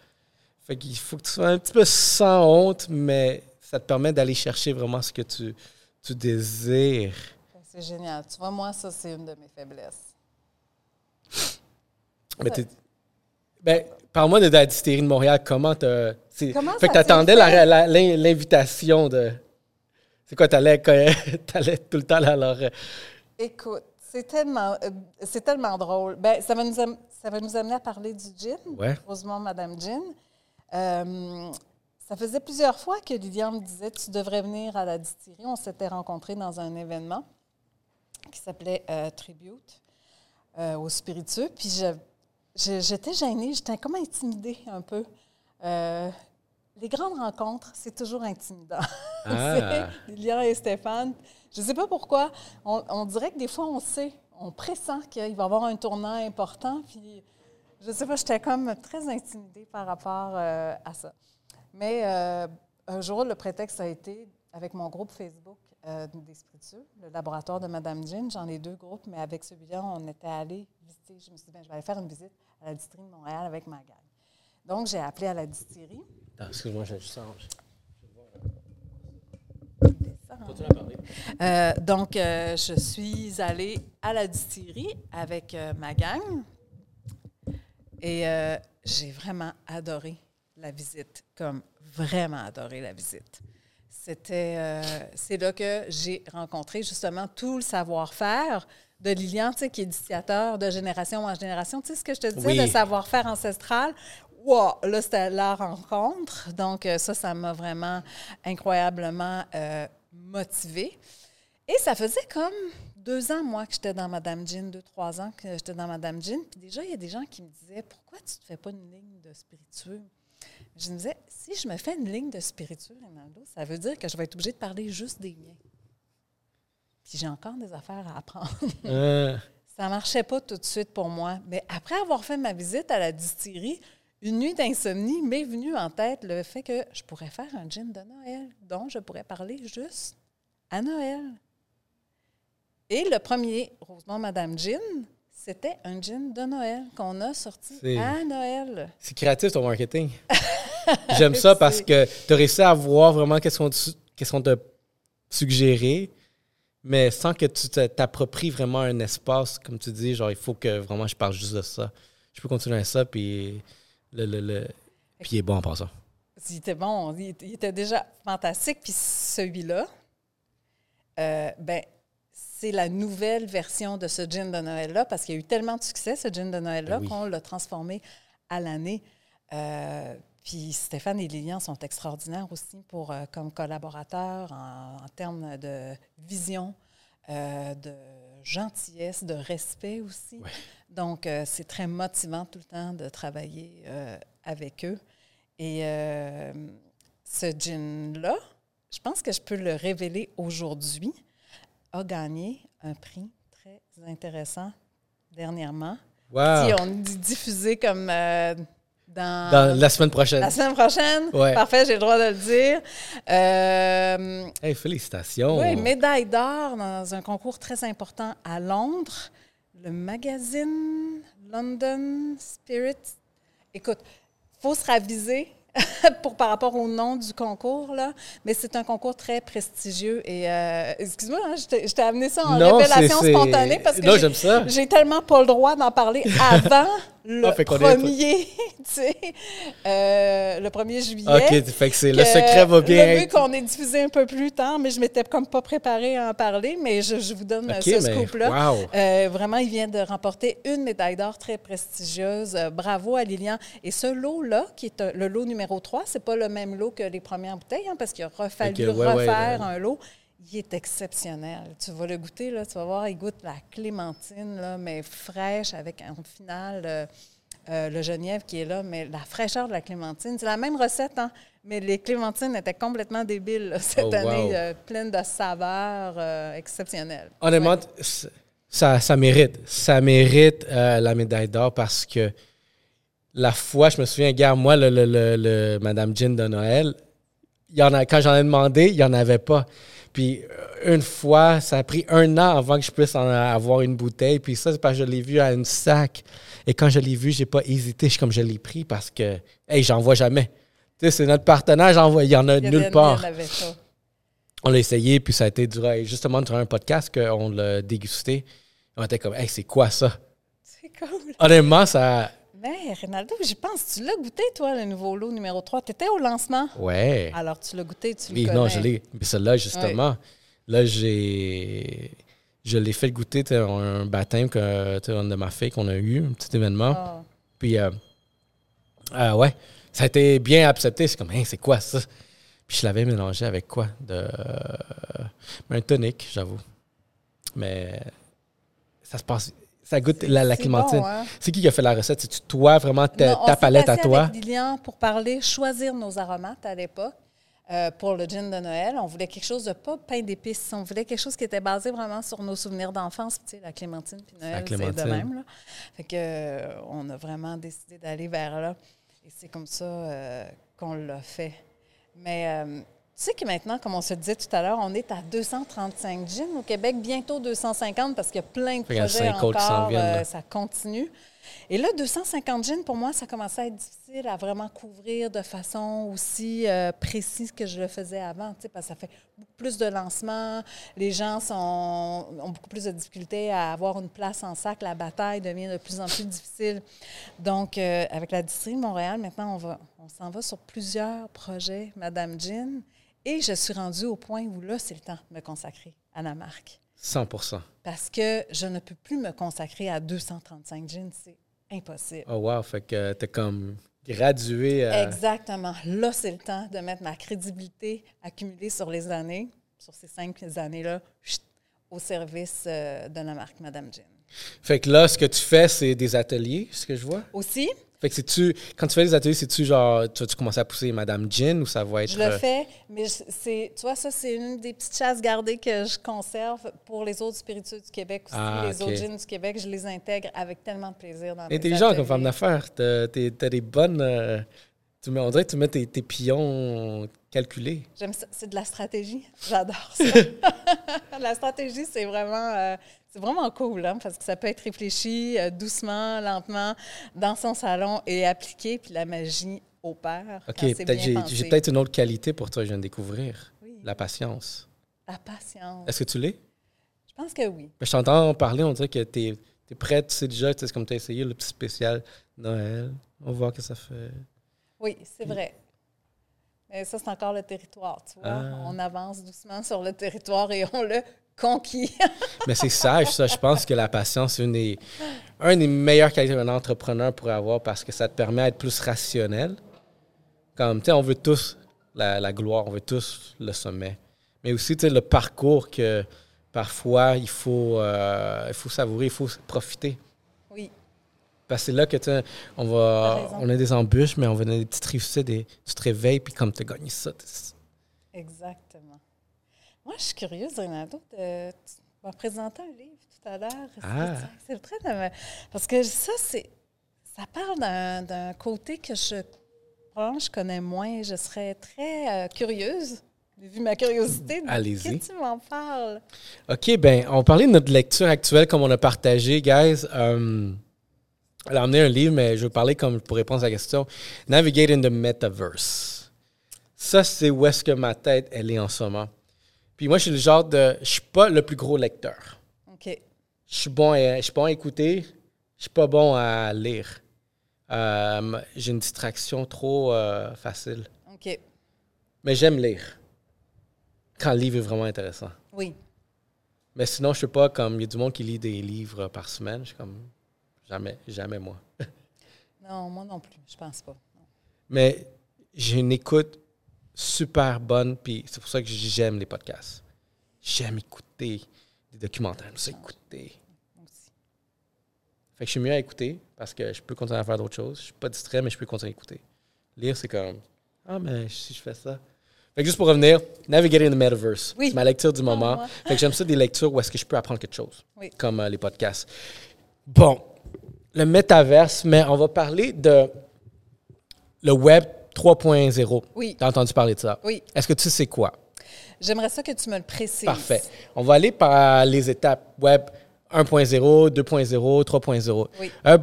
S1: Fait qu'il faut que tu sois un petit peu sans honte, mais ça te permet d'aller chercher vraiment ce que tu, tu désires.
S2: C'est génial. Tu vois, moi, ça, c'est une de mes faiblesses.
S1: Mais t'es- ben, parle-moi de la distillerie de Montréal. Comment
S2: Comment
S1: Fait que t'attendais l'invitation de. C'est quoi, t'allais, t'allais tout le temps à leur.
S2: Écoute, c'est tellement, euh, c'est tellement drôle. Ben, ça, va nous am- ça va nous amener à parler du gin.
S1: Ouais.
S2: Rosemont, Madame Gin. Euh, ça faisait plusieurs fois que Lilian me disait Tu devrais venir à la distillerie. On s'était rencontrés dans un événement qui s'appelait euh, Tribute au spiritueux. Puis j'étais gênée, j'étais comme intimidée un peu. Les grandes rencontres, c'est toujours intimidant.
S1: Ah.
S2: C'est Lilian et Stéphane. Je ne sais pas pourquoi. On, on dirait que des fois, on sait, on pressent qu'il va y avoir un tournant important. Puis, je ne sais pas, j'étais comme très intimidée par rapport euh, à ça. Mais euh, un jour, le prétexte a été, avec mon groupe Facebook euh, des spiritueux, le laboratoire de Madame Jean, j'en ai deux groupes, mais avec celui-là, on était allé visiter. Je me suis dit, ben, je vais aller faire une visite à la distillerie de Montréal avec ma gang. Donc, j'ai appelé à la distillerie.
S1: Excuse-moi, je juste
S2: Continue à parler. Euh, donc, euh, je suis allée à la distillerie avec euh, ma gang et euh, j'ai vraiment adoré la visite, comme vraiment adoré la visite. C'était, euh, c'est là que j'ai rencontré justement tout le savoir-faire de Lilian, tu sais, qui est initiateur de génération en génération. Tu sais ce que je te disais,
S1: Oui.
S2: le savoir-faire ancestral? Wow! Là, c'était la rencontre. Donc, ça, ça m'a vraiment incroyablement euh, motivée. Et ça faisait comme deux ans, moi, que j'étais dans Madame Jean, deux, trois ans que j'étais dans Madame Jean. Puis déjà, il y a des gens qui me disaient Pourquoi tu ne te fais pas une ligne de spiritueux? Je me disais Si je me fais une ligne de spiritueux, Ronaldo, ça veut dire que je vais être obligée de parler juste des miens. Puis j'ai encore des affaires à apprendre.
S1: Euh,
S2: Ça ne marchait pas tout de suite pour moi. Mais après avoir fait ma visite à la distillerie, une nuit d'insomnie m'est venue en tête le fait que je pourrais faire un gin de Noël dont je pourrais parler juste à Noël. Et le premier Rosemont Madame Gin, c'était un gin de Noël qu'on a sorti à Noël.
S1: c'est créatif ton marketing. J'aime ça parce que tu as réussi à voir vraiment qu'est-ce qu'on t'a suggéré, mais sans que tu t'appropries vraiment un espace, comme tu dis, genre il faut que vraiment je parle juste de ça. Je peux continuer à ça, puis le, le, le- puis il est bon en passant.
S2: Il était bon, il, il était déjà fantastique. Puis celui-là, euh, ben, c'est la nouvelle version de ce gin de Noël-là, parce qu'il y a eu tellement de succès, ce gin de Noël-là,
S1: Ben oui.
S2: qu'on l'a transformé à l'année. Euh, puis Stéphane et Lilian sont extraordinaires aussi pour, euh, comme collaborateurs en, en termes de vision, de gentillesse, de respect aussi.
S1: Ouais.
S2: Donc, euh, c'est très motivant tout le temps de travailler euh, avec eux. Et euh, ce gin-là, je pense que je peux le révéler aujourd'hui, a gagné un prix très intéressant dernièrement.
S1: Wow!
S2: Qui ont di- diffusé comme dans,
S1: Dans la semaine prochaine.
S2: la semaine prochaine?
S1: Ouais.
S2: Parfait, j'ai le droit de le dire. Euh,
S1: Hey, félicitations!
S2: oui, médaille d'or dans un concours très important à Londres. Le magazine London Spirit. Écoute, il faut se raviser pour, par rapport au nom du concours, là. mais c'est un concours très prestigieux. Et euh, excuse-moi, hein, je t'ai amené ça en
S1: Non,
S2: révélation spontanée parce que j'ai- tellement pas le droit d'en parler avant le
S1: Ah, est-
S2: premier, tu sais, euh, le 1er juillet.
S1: OK, fait que c'est le secret va bien
S2: Le qu'on ait diffusé un peu plus tard, mais je m'étais comme pas préparée à en parler, mais je, je vous donne ce scoop-là.
S1: wow.
S2: Euh, vraiment, il vient de remporter une médaille d'or très prestigieuse. Bravo à Lilian. Et ce lot-là, qui est le lot numéro 3, c'est pas le même lot que les premières bouteilles, hein, parce qu'il a fallu
S1: ouais,
S2: refaire
S1: ouais.
S2: un lot. Il est exceptionnel. Tu vas le goûter, là, tu vas voir, il goûte la clémentine, là, mais fraîche, avec un final, euh, euh, le genièvre qui est là, mais la fraîcheur de la clémentine. C'est la même recette, hein, mais les clémentines étaient complètement débiles là, cette
S1: Oh, wow.
S2: année, euh, pleines de saveurs euh, exceptionnelles.
S1: Honnêtement,
S2: Ouais.
S1: ça, ça mérite. Ça mérite euh, la médaille d'or parce que la fois, je me souviens, gars, moi, le, le, le- le Madame Jean de Noël, il y en a, quand j'en ai demandé, il n'y en avait pas. Puis euh, une fois, ça a pris un an avant que je puisse en avoir une bouteille. Puis ça, c'est parce que je l'ai vu à une sac. Et quand je l'ai vu, j'ai pas hésité. Je suis comme je l'ai pris parce que, hey, j'en vois jamais. Tu sais, c'est notre partenaire, j'en vois, il y en a
S2: Il y
S1: nulle
S2: avait-
S1: part.
S2: il y en avait pas.
S1: On l'a essayé, puis ça a été durant, justement durant un podcast qu'on l'a dégusté. On était comme, hey, c'est quoi ça?
S2: C'est cool.
S1: Honnêtement, ça.
S2: Mais Ronaldo, j'y pense. Tu l'as goûté, toi, le nouveau lot numéro 3. Tu étais au lancement.
S1: Ouais.
S2: Alors, tu l'as goûté, tu le
S1: Oui,
S2: connais.
S1: non, je l'ai. Mais celle-là, justement, là, j'ai. Je l'ai fait goûter tu sais, un baptême que, tu sais, de ma fille qu'on a eu, un petit événement.
S2: Ah.
S1: Puis, euh, euh, ouais, ça a été bien accepté. C'est comme, hey, c'est quoi ça? Puis je l'avais mélangé avec quoi? De, euh, un tonic, j'avoue. Mais ça se passe. Ça goûte la, la
S2: C'est
S1: clémentine.
S2: bon, hein?
S1: C'est qui qui a fait la recette? C'est-tu toi, vraiment, ta,
S2: Non, on
S1: ta palette à toi?
S2: avec Lilian pour parler, choisir nos aromates à l'époque euh, pour le gin de Noël. On voulait quelque chose de pas pain d'épices. On voulait quelque chose qui était basé vraiment sur nos souvenirs d'enfance. Tu sais, la clémentine puis Noël, c'est de même. Là. Fait que, euh, on a vraiment décidé d'aller vers là. Et c'est comme ça euh, qu'on l'a fait. Mais tu sais que maintenant, comme on se disait tout à l'heure, on est à 235 gins au Québec, bientôt 250 parce qu'il y a plein de
S1: qu'il y a
S2: projets
S1: autres qui
S2: encore.
S1: viennent,
S2: euh, ça continue. Et là, 250 gins, pour moi, ça commençait à être difficile à vraiment couvrir de façon aussi euh, précise que je le faisais avant, parce que ça fait beaucoup plus de lancements. Les gens sont, ont beaucoup plus de difficultés à avoir une place en sac. La bataille devient de plus en plus difficile. Donc, euh, avec la distillerie de Montréal, maintenant, on, va, on s'en va sur plusieurs projets, Madame Gin. Et je suis rendue au point où là, c'est le temps de me consacrer à la marque
S1: 100%
S2: parce que je ne peux plus me consacrer à 235 jeans, c'est impossible.
S1: Oh, wow. Fait que t'es comme gradué.
S2: Exactement. Là, c'est le temps de mettre ma crédibilité accumulée sur les années, sur ces cinq années-là, au service euh, de la marque Madame Jean.
S1: Fait que là, ce que tu fais, c'est des ateliers, ce que je vois?
S2: Aussi,
S1: Fait que c'est-tu. Quand tu fais des ateliers, c'est-tu genre. Tu vas-tu commencer à pousser Madame Gin ou ça va être.
S2: je le
S1: euh,
S2: fais, mais c'est, tu vois, ça, c'est une des petites chasses gardées que je conserve pour les autres spiritueux du Québec aussi.
S1: Ah,
S2: les autres jeans du Québec, je les intègre avec tellement de plaisir dans
S1: Intelligent comme femme d'affaires. T'as t'as des bonnes. euh, tu mets, on dirait que tu mets tes, tes pions calculés.
S2: J'aime ça. C'est de la stratégie. J'adore ça. la stratégie, c'est vraiment, euh, c'est vraiment cool, hein, parce que ça peut être réfléchi euh, doucement, lentement, dans son salon et appliqué, puis la magie opère.
S1: OK, peut-être j'ai peut-être une autre qualité pour toi, je viens de découvrir.
S2: Oui.
S1: La patience.
S2: La patience.
S1: Est-ce que tu l'es?
S2: Je pense que oui.
S1: Je t'entends parler, on dirait que tu es, prête, tu sais déjà, tu sais, comme tu as essayé le petit spécial Noël. On va voir que ça fait.
S2: Oui, c'est vrai. Mais ça, c'est encore le territoire, tu vois.
S1: Ah.
S2: On avance doucement sur le territoire et on le conquis.
S1: Mais c'est sage, ça. Je pense que la patience, une des, un des meilleures qualités qu'un entrepreneur pourrait avoir parce que ça te permet d'être plus rationnel. Comme, tu sais, on veut tous la, la gloire, on veut tous le sommet. Mais aussi, tu sais, le parcours que parfois, il faut, euh, il faut savourer, il faut profiter.
S2: oui,
S1: Parce que c'est là que, tu on va, on a des embûches, mais on va donner des petites réussites, et tu te réveilles, puis comme tu as gagné ça,
S2: exactement. Moi, je suis curieuse, Renato. de- Tu m'as présenté un livre tout à l'heure.
S1: Ah.
S2: C'est le de me- Parce que ça, c'est. Ça parle d'un- côté que je. Probablement, je connais moins. Je serais très euh, curieuse, vu ma curiosité. de-
S1: Allez-y.
S2: Que tu m'en parles?
S1: OK, ben, on parlait de notre lecture actuelle, comme on a partagé, guys. Euh, elle a emmené un livre, mais je vais parler comme pour répondre à la question. Navigate in the Metaverse. Ça, c'est où est-ce que ma tête, elle est en ce moment. Puis moi, je suis le genre de... Je suis pas le plus gros lecteur.
S2: OK.
S1: Je suis bon à, je suis bon à écouter. Je suis pas bon à lire. Euh, j'ai une distraction trop euh, facile.
S2: OK.
S1: Mais j'aime lire. Quand le livre est vraiment intéressant.
S2: Oui.
S1: Mais sinon, je sais pas, comme il y a du monde qui lit des livres par semaine. Je suis comme, jamais, jamais moi.
S2: Non, moi non plus, je pense pas.
S1: Mais j'ai une écoute super bonne, puis c'est pour ça que j'aime les podcasts. J'aime écouter des documentaires, j'aime ça écouter.
S2: Aussi.
S1: Fait que je suis mieux à écouter parce que je peux continuer à faire d'autres choses. Je suis pas distrait, mais je peux continuer à écouter. Lire, c'est comme Ah, mais si je fais ça. Fait que juste pour revenir, Navigating the Metaverse.
S2: Oui.
S1: C'est ma lecture du moment.
S2: moi.
S1: Fait que j'aime ça des lectures où est-ce que je peux apprendre quelque chose.
S2: Oui.
S1: Comme euh, les podcasts. Bon, le métaverse, mais on va parler de le Web 3.0.
S2: Oui.
S1: T'as entendu parler de ça?
S2: Oui.
S1: Est-ce que tu sais quoi?
S2: J'aimerais ça que tu me le précises.
S1: Parfait. On va aller par les étapes Web 1.0, 2.0, 3.0.
S2: Oui.
S1: Euh,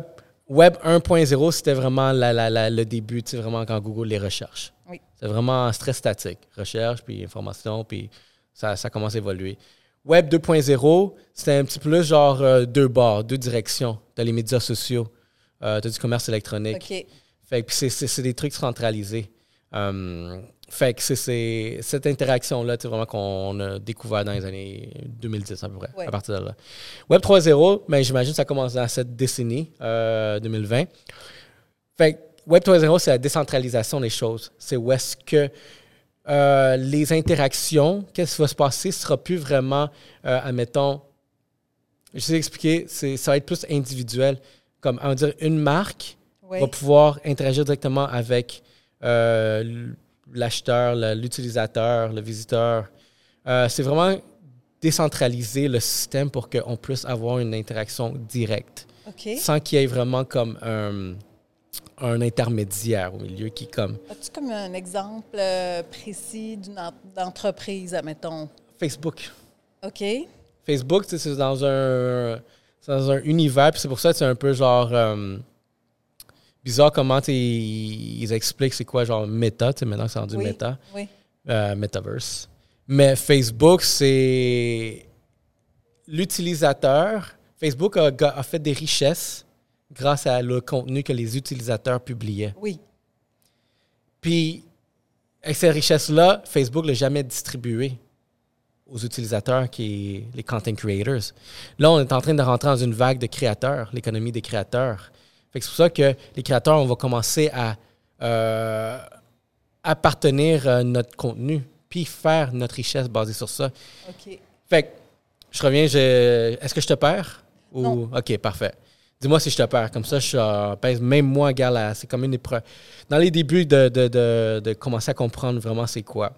S1: Web 1.0, c'était vraiment la- la- la- le début, tu sais, vraiment quand Google les recherche.
S2: Oui.
S1: C'est vraiment stress statique. Recherche, puis information, puis ça, ça commence à évoluer. Web 2.0, c'était un petit peu plus genre euh, deux bords, deux directions. Tu as les médias sociaux, tu as du commerce électronique. Fait que c'est- c'est c'est des trucs centralisés. Euh, fait que c'est- c'est cette interaction-là, sais, vraiment qu'on a découvert dans les années 2010 à peu près,
S2: Ouais.
S1: à partir de là. Web 3.0, mais j'imagine que ça commence dans cette décennie, euh, 2020. Fait que Web 3.0, c'est la décentralisation des choses. C'est où est-ce que euh, les interactions, qu'est-ce qui va se passer, ce sera plus vraiment, euh, admettons, je sais expliquer, c'est- ça va être plus individuel. Comme, on va dire, une marque
S2: Oui.
S1: va pouvoir interagir directement avec euh, l'acheteur, l'utilisateur, le visiteur. Euh, c'est vraiment décentraliser le système pour qu'on puisse avoir une interaction directe,
S2: OK.
S1: sans qu'il y ait vraiment comme un, un intermédiaire au milieu qui comme
S2: As-tu comme un exemple euh, précis d'une en- d'entreprise, admettons?
S1: Facebook.
S2: OK.
S1: Facebook, c'est dans un, dans un univers, puis c'est pour ça que c'est un peu genre bizarre comment ils, ils expliquent c'est quoi genre méta, maintenant que c'est rendu
S2: Oui.
S1: méta,
S2: Oui.
S1: euh, metaverse. Mais Facebook, c'est l'utilisateur. Facebook a, fait des richesses grâce à le contenu que les utilisateurs publiaient.
S2: Oui.
S1: Puis, avec ces richesses-là, Facebook ne l'a jamais distribué aux utilisateurs, qui les content creators. Là, on est en train de rentrer dans une vague de créateurs, l'économie des créateurs. Fait que c'est pour ça que les créateurs, on va commencer à euh, appartenir à notre contenu, puis faire notre richesse basée sur ça.
S2: OK.
S1: Fait que, je reviens, je... est-ce que je te perds? Ou...
S2: Non.
S1: OK, parfait. Dis-moi si je te perds. Comme ça, je pèse. Même moi, regarde, c'est comme une épreuve. Dans les débuts de, de, de, de commencer à comprendre vraiment c'est quoi.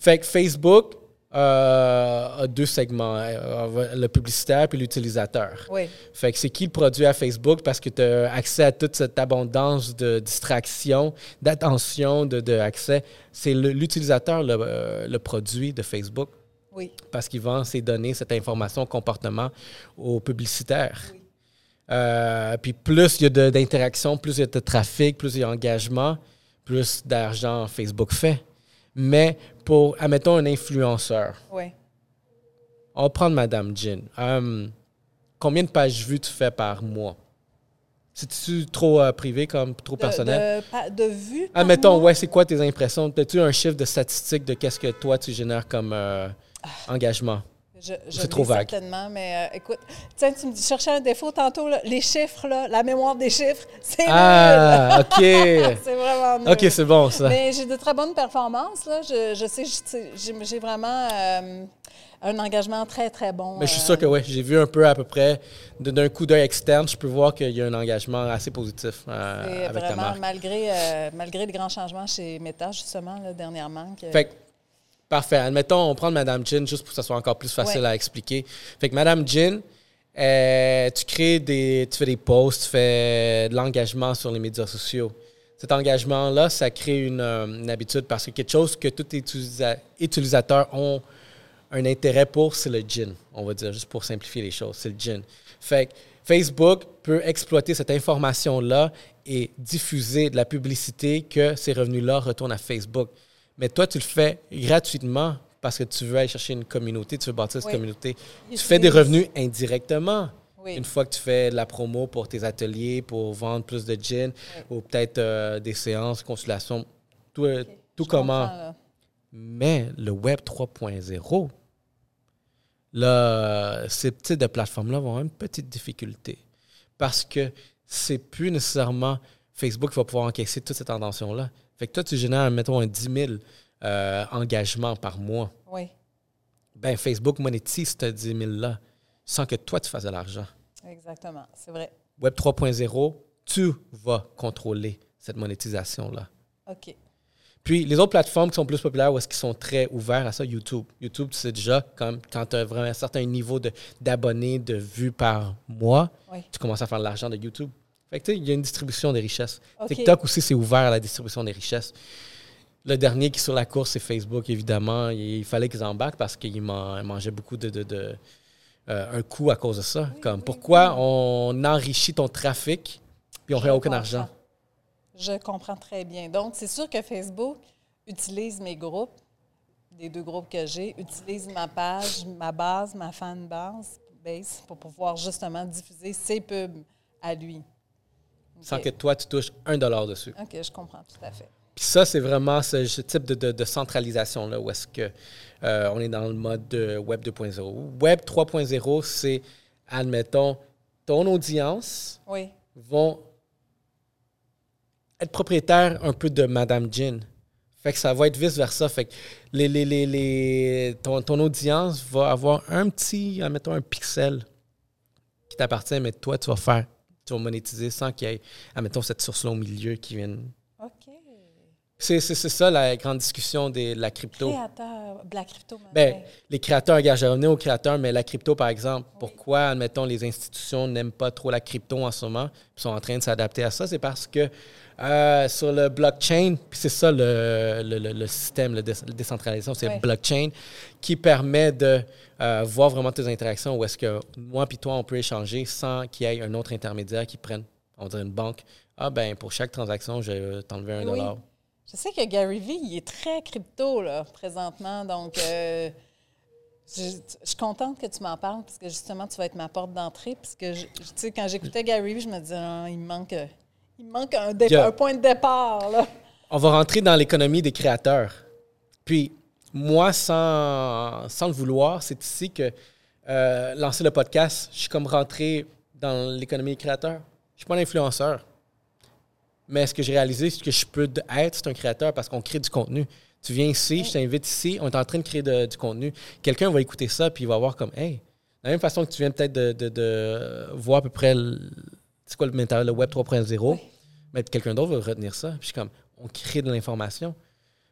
S1: Fait que Facebook euh, deux segments, euh, le publicitaire puis l'utilisateur.
S2: Oui.
S1: Fait que c'est qui le produit à Facebook parce que tu as accès à toute cette abondance de distraction, d'attention, de, de accès. C'est l'utilisateur le, euh, le produit de Facebook
S2: Oui.
S1: parce qu'il vend ces données, cette information, comportement aux publicitaires.
S2: Oui.
S1: Euh, puis plus il y a d'interaction, plus il y a de trafic, plus il y a d'engagement, plus d'argent Facebook fait. Mais pour, admettons, un influenceur,
S2: Oui.
S1: on va prendre Madame Jean. Euh, combien de pages vues tu fais par mois? C'est-tu trop euh, privé, comme trop
S2: De,
S1: personnel?
S2: de, de vue. par
S1: Admettons,
S2: mois?
S1: ouais, c'est quoi tes impressions? As-tu un chiffre de statistique de qu'est-ce que toi, tu génères comme euh, engagement? C'est trop vague.
S2: Certainement, mais euh, écoute, tiens, tu me dis, cherchais un défaut tantôt, là, les chiffres, là, la mémoire des chiffres, c'est
S1: Ah, OK.
S2: nul. C'est vraiment nul.
S1: OK, c'est bon, ça.
S2: Mais j'ai de très bonnes performances. Là. Je, je sais, j'ai vraiment euh, un engagement très, très bon.
S1: Mais je suis
S2: euh,
S1: sûr que oui, j'ai vu un peu à peu près d'un coup d'œil externe, je peux voir qu'il y a un engagement assez positif euh, avec ta
S2: vraiment,
S1: marque.
S2: malgré, malgré les grands changements chez Meta, justement, là, dernièrement. que-
S1: Fait que, parfait. Admettons, on prend Madame Jean juste pour que ça soit encore plus facile
S2: Ouais.
S1: à expliquer. Fait que Madame Jean, euh, tu crées des, tu fais des posts, tu fais de l'engagement sur les médias sociaux. Cet engagement-là, ça crée une, euh, une habitude parce que quelque chose que tous les utilisa- utilisateurs ont un intérêt pour, c'est le gin, on va dire, juste pour simplifier les choses, c'est le gin. Fait que Facebook peut exploiter cette information-là et diffuser de la publicité que ces revenus-là retournent à Facebook. Mais toi, tu le fais gratuitement parce que tu veux aller chercher une communauté, tu veux bâtir cette
S2: Oui.
S1: communauté. Tu fais des revenus indirectement.
S2: Oui.
S1: Une fois que tu fais de la promo pour tes ateliers, pour vendre plus de gin, ou peut-être euh, des séances, consultations, tout, euh, tout comment.
S2: là.
S1: Mais le Web 3.0, là, ces types de plateformes-là vont avoir une petite difficulté. Parce que c'est plus nécessairement Facebook qui va pouvoir encaisser toute cette attention-là. Fait que toi, tu génères, mettons, un 10 000 euh, engagements par mois.
S2: Oui,
S1: Ben, Facebook monétise ce 10 000-là sans que toi, tu fasses de l'argent.
S2: exactement. C'est vrai.
S1: Web 3.0, tu vas contrôler cette monétisation-là.
S2: OK.
S1: Puis les autres plateformes qui sont plus populaires ou est-ce qu'ils sont très ouverts à ça, YouTube. YouTube, tu sais déjà, quand, quand tu as vraiment un certain niveau de- d'abonnés, de, vues par mois,
S2: Oui.
S1: tu commences à faire de l'argent de YouTube. Fait que il y a une distribution des richesses.
S2: OK.
S1: TikTok aussi, c'est ouvert à la distribution des richesses. Le dernier qui est sur la course, c'est Facebook, évidemment. Il fallait qu'ils embarquent parce qu'ils man- mangeaient beaucoup de, de- de- euh, un coût à cause de ça. Comme pourquoi on enrichit ton trafic puis on fait aucun
S2: comprends.
S1: argent?
S2: Je comprends très bien. Donc, c'est sûr que Facebook utilise mes groupes, les deux groupes que j'ai, utilise ma page, ma base, ma fan base, base pour pouvoir justement diffuser ses pubs à lui.
S1: Sans que toi, tu touches un dollar dessus.
S2: OK, je comprends tout à fait.
S1: Puis ça, c'est vraiment ce, ce type de, de- de centralisation-là où est-ce que euh, on est dans le mode de Web 2.0. Web 3.0, c'est, admettons, ton audience
S2: Oui,
S1: vont être propriétaire un peu de Madame Jean. Fait que ça va être vice-versa. Fait que les, les, les, les- ton, ton audience va avoir un petit, admettons, un pixel qui t'appartient, mais toi, tu vas faire, tu vas monétiser sans qu'il y ait, admettons, cette source-là au milieu qui vienne. C'est ça la grande discussion de la crypto.
S2: Créateur, de la crypto.
S1: Ben,
S2: ouais.
S1: les créateurs, regarde, je vais revenir aux créateurs, mais la crypto, par exemple, pourquoi, admettons, les institutions n'aiment pas trop la crypto en ce moment, puis sont en train de s'adapter à ça, c'est parce que euh, sur le blockchain, puis c'est ça le, le- le- le système, le dé- la décentralisation, c'est le blockchain qui permet de euh, voir vraiment tes interactions, où est-ce que moi puis toi, on peut échanger sans qu'il y ait un autre intermédiaire qui prenne, on dirait une banque. Ah ben, pour chaque transaction, je vais t'enlever un
S2: Oui.
S1: dollar.
S2: Je sais que Gary Vee, il est très crypto, là, présentement. Donc, euh, je, je suis contente que tu m'en parles, parce que justement, tu vas être ma porte d'entrée. Parce que, je- tu sais, quand j'écoutais Gary Vee, je me disais, Ah, il me manque, euh, il me manque un, dé-
S1: Yeah.
S2: un point de départ, là.
S1: on va rentrer dans l'économie des créateurs. Puis, moi, sans, sans le vouloir, c'est ici que euh, lancer le podcast, je suis comme rentré dans l'économie des créateurs. Je suis pas un influenceur. Mais ce que j'ai réalisé, c'est que je peux être c'est un créateur parce qu'on crée du contenu. Tu viens ici, je t'invite ici, on est en train de créer de- du contenu. Quelqu'un va écouter ça, puis il va voir comme, hey, de la même façon que tu viens peut-être de, de- de voir à peu près, le- c'est quoi le le Web 3.0, mais quelqu'un d'autre va retenir ça. Puis je suis comme, on crée de l'information.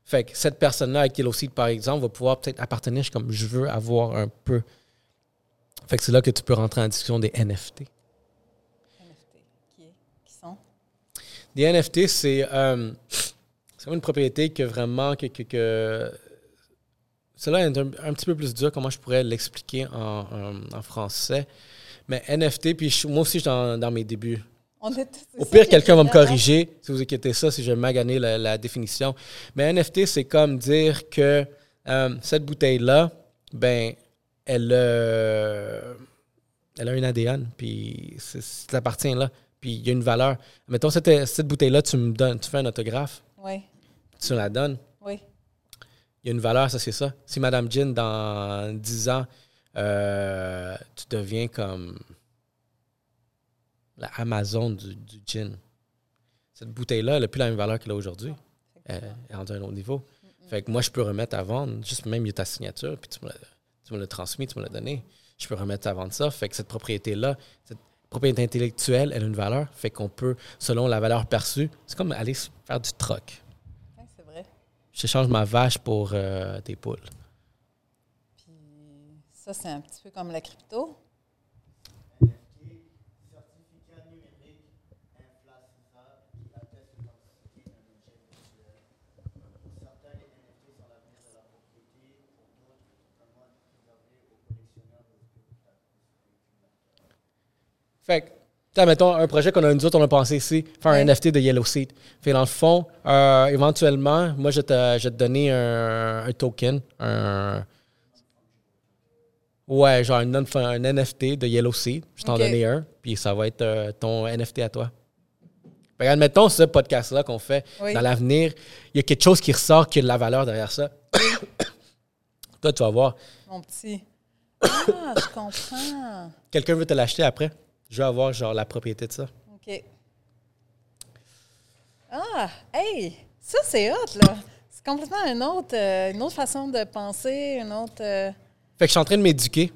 S1: Fait que cette personne-là avec Seed, par exemple, va pouvoir peut-être appartenir. Je suis comme, je veux avoir un peu. Fait que c'est là que tu peux rentrer en discussion des. NFT,
S2: qui, est- qui sont?
S1: Des NFT, c'est euh, une propriété que vraiment. que, que, que- Cela est un, un petit peu plus dur, comment je pourrais l'expliquer en, en- en français. Mais NFT, puis je- moi aussi, je suis dans, dans mes débuts.
S2: On est
S1: Au pire, quelqu'un va me corriger si vous inquiétez ça, si je vais maganer la, la définition. Mais NFT, c'est comme dire que euh, cette bouteille-là, ben, elle, euh, elle a un ADN, puis ça appartient là, puis il y a une valeur. Mettons, cette, cette bouteille-là, tu me donnes, tu fais un autographe,
S2: Oui,
S1: tu la donnes,
S2: oui.
S1: il y a une valeur, ça c'est ça. Si Madame Jean, dans 10 ans, euh, tu deviens comme la Amazon du, du gin, cette bouteille-là, elle n'a plus la même valeur qu'elle a aujourd'hui. Elle est rendue à un autre niveau. Fait que moi, je peux remettre à vendre, juste même, il y a ta signature, puis tu me l'as, tu me l'as transmis, tu me l'as donné. Je peux remettre à vendre ça. Fait que cette propriété-là, cette propriété intellectuelle, elle a une valeur. Fait qu'on peut, selon la valeur perçue, c'est comme aller faire du troc.
S2: Oui, c'est vrai.
S1: Je change ma vache pour euh, des poules.
S2: Puis ça, c'est un petit peu comme la crypto.
S1: Fait que, mettons, un projet qu'on a, nous autres, on a pensé ici, faire un. NFT de Yellow Seed. Fait dans le fond, euh, éventuellement, moi, je vais te, je te donner un, un token, un... Ouais, genre un, NFT de Yellow Seed. Je t'en
S2: Ok.
S1: donnais un, puis ça va être euh, ton NFT à toi. Fait que, admettons ce podcast-là qu'on fait
S2: Oui.
S1: dans l'avenir, il y a quelque chose qui ressort qui a de la valeur derrière ça. Toi, tu vas voir.
S2: Mon petit. Ah, je comprends.
S1: Quelqu'un veut te l'acheter après? Je veux avoir genre la propriété de ça.
S2: OK. Ah, hey, ça c'est hot, là. C'est complètement une autre, euh, une autre façon de penser, une autre... euh,
S1: Fait que je suis en train de m'éduquer.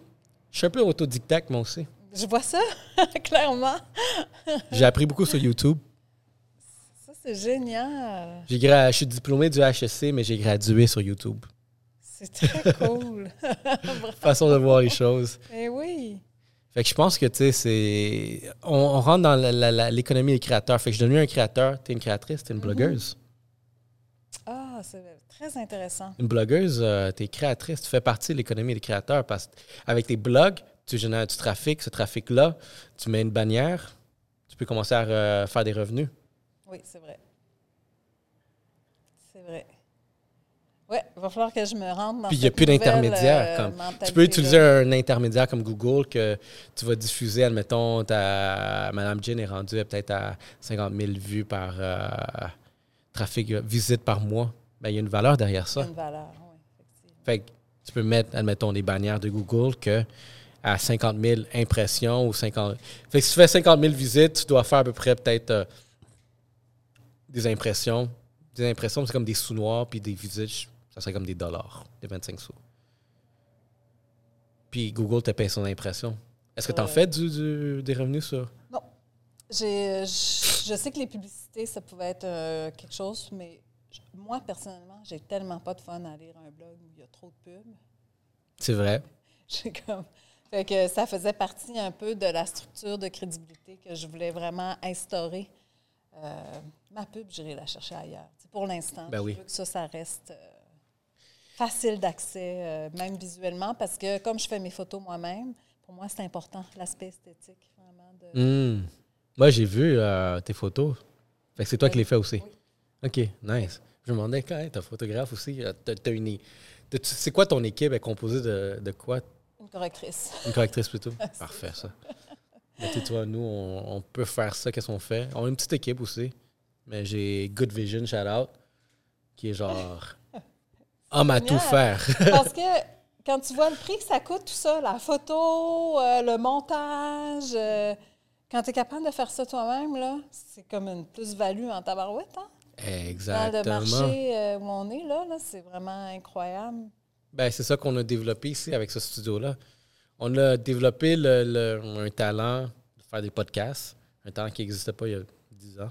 S1: Je suis un peu autodidacte, moi aussi.
S2: Je vois ça, clairement.
S1: J'ai appris beaucoup sur YouTube.
S2: Ça, c'est génial.
S1: J'ai gra- Je suis diplômé du HSC, mais j'ai gradué sur YouTube.
S2: C'est très cool.
S1: Façon de voir les choses.
S2: Eh oui.
S1: Fait que je pense que, tu sais, c'est. On, on rentre dans l'économie des créateurs. Fait que je suis devenu un créateur. T'es une créatrice, t'es une blogueuse.
S2: Ah, c'est très intéressant.
S1: Une blogueuse, euh, t'es créatrice. Tu fais partie de l'économie des créateurs parce qu'avec tes blogs, tu génères du trafic. Ce trafic-là, tu mets une bannière, tu peux commencer à euh, faire des revenus.
S2: Oui, c'est vrai. C'est vrai. Oui, il va falloir que je me rende dans
S1: Puis il n'y a plus d'intermédiaire.
S2: euh,
S1: tu peux utiliser un intermédiaire comme Google que tu vas diffuser, admettons, ta Madame Jean est rendue peut-être à 50 000 vues par euh, trafic, euh, visite par mois. Ben, il y a une valeur derrière
S2: Il y a
S1: ça.
S2: une valeur, oui, effectivement.
S1: Fait que tu peux mettre, admettons, des bannières de Google que à 50 000 impressions ou 50... Fait que si tu fais 50 000 visites, tu dois faire à peu près peut-être euh, des impressions. Des impressions, c'est comme des sous noirs, puis des visites, ça serait comme des dollars, des 25 sous. Puis Google te paye son impression. Est-ce que tu en fais du, du- des revenus sur...
S2: J'ai- Je, je sais que les publicités, ça pouvait être euh, quelque chose, mais je- moi, personnellement, j'ai tellement pas de fun à lire un blog où il y a trop de pubs.
S1: C'est vrai.
S2: J'ai comme. Fait que ça faisait partie un peu de la structure de crédibilité que je voulais vraiment instaurer. Euh, ma pub, j'irai la chercher ailleurs. Pour l'instant,
S1: Ben
S2: je
S1: oui.
S2: veux que ça, ça reste euh, facile d'accès, euh, même visuellement, parce que comme je fais mes photos moi-même, pour moi, c'est important, l'aspect esthétique, vraiment. De...
S1: Hmm. Moi, j'ai vu euh, tes photos. Fait que c'est toi qui les fais aussi.
S2: Oui.
S1: OK, nice. Je me demandais quand t'es photographe aussi. euh, t'as- une C'est quoi ton équipe? Est composée de, de quoi?
S2: Une correctrice.
S1: Une correctrice plutôt? Parfait, ça. Mais toi, nous, on, on peut faire ça. Qu'est-ce qu'on fait? On a une petite équipe aussi. Mais j'ai Good Vision, shout out, qui est genre homme à tout faire.
S2: Parce que quand tu vois le prix que ça coûte, tout ça, la photo, euh, le montage, euh, quand tu es capable de faire ça toi-même, là, c'est comme une plus-value en tabarouette. Hein? Dans le
S1: Exactement.
S2: marché euh, où on est, là, là c'est vraiment incroyable.
S1: Ben, c'est ça qu'on a développé ici avec ce studio-là. On a développé le, le- un talent de faire des podcasts, un talent qui n'existait pas il y a 10 ans.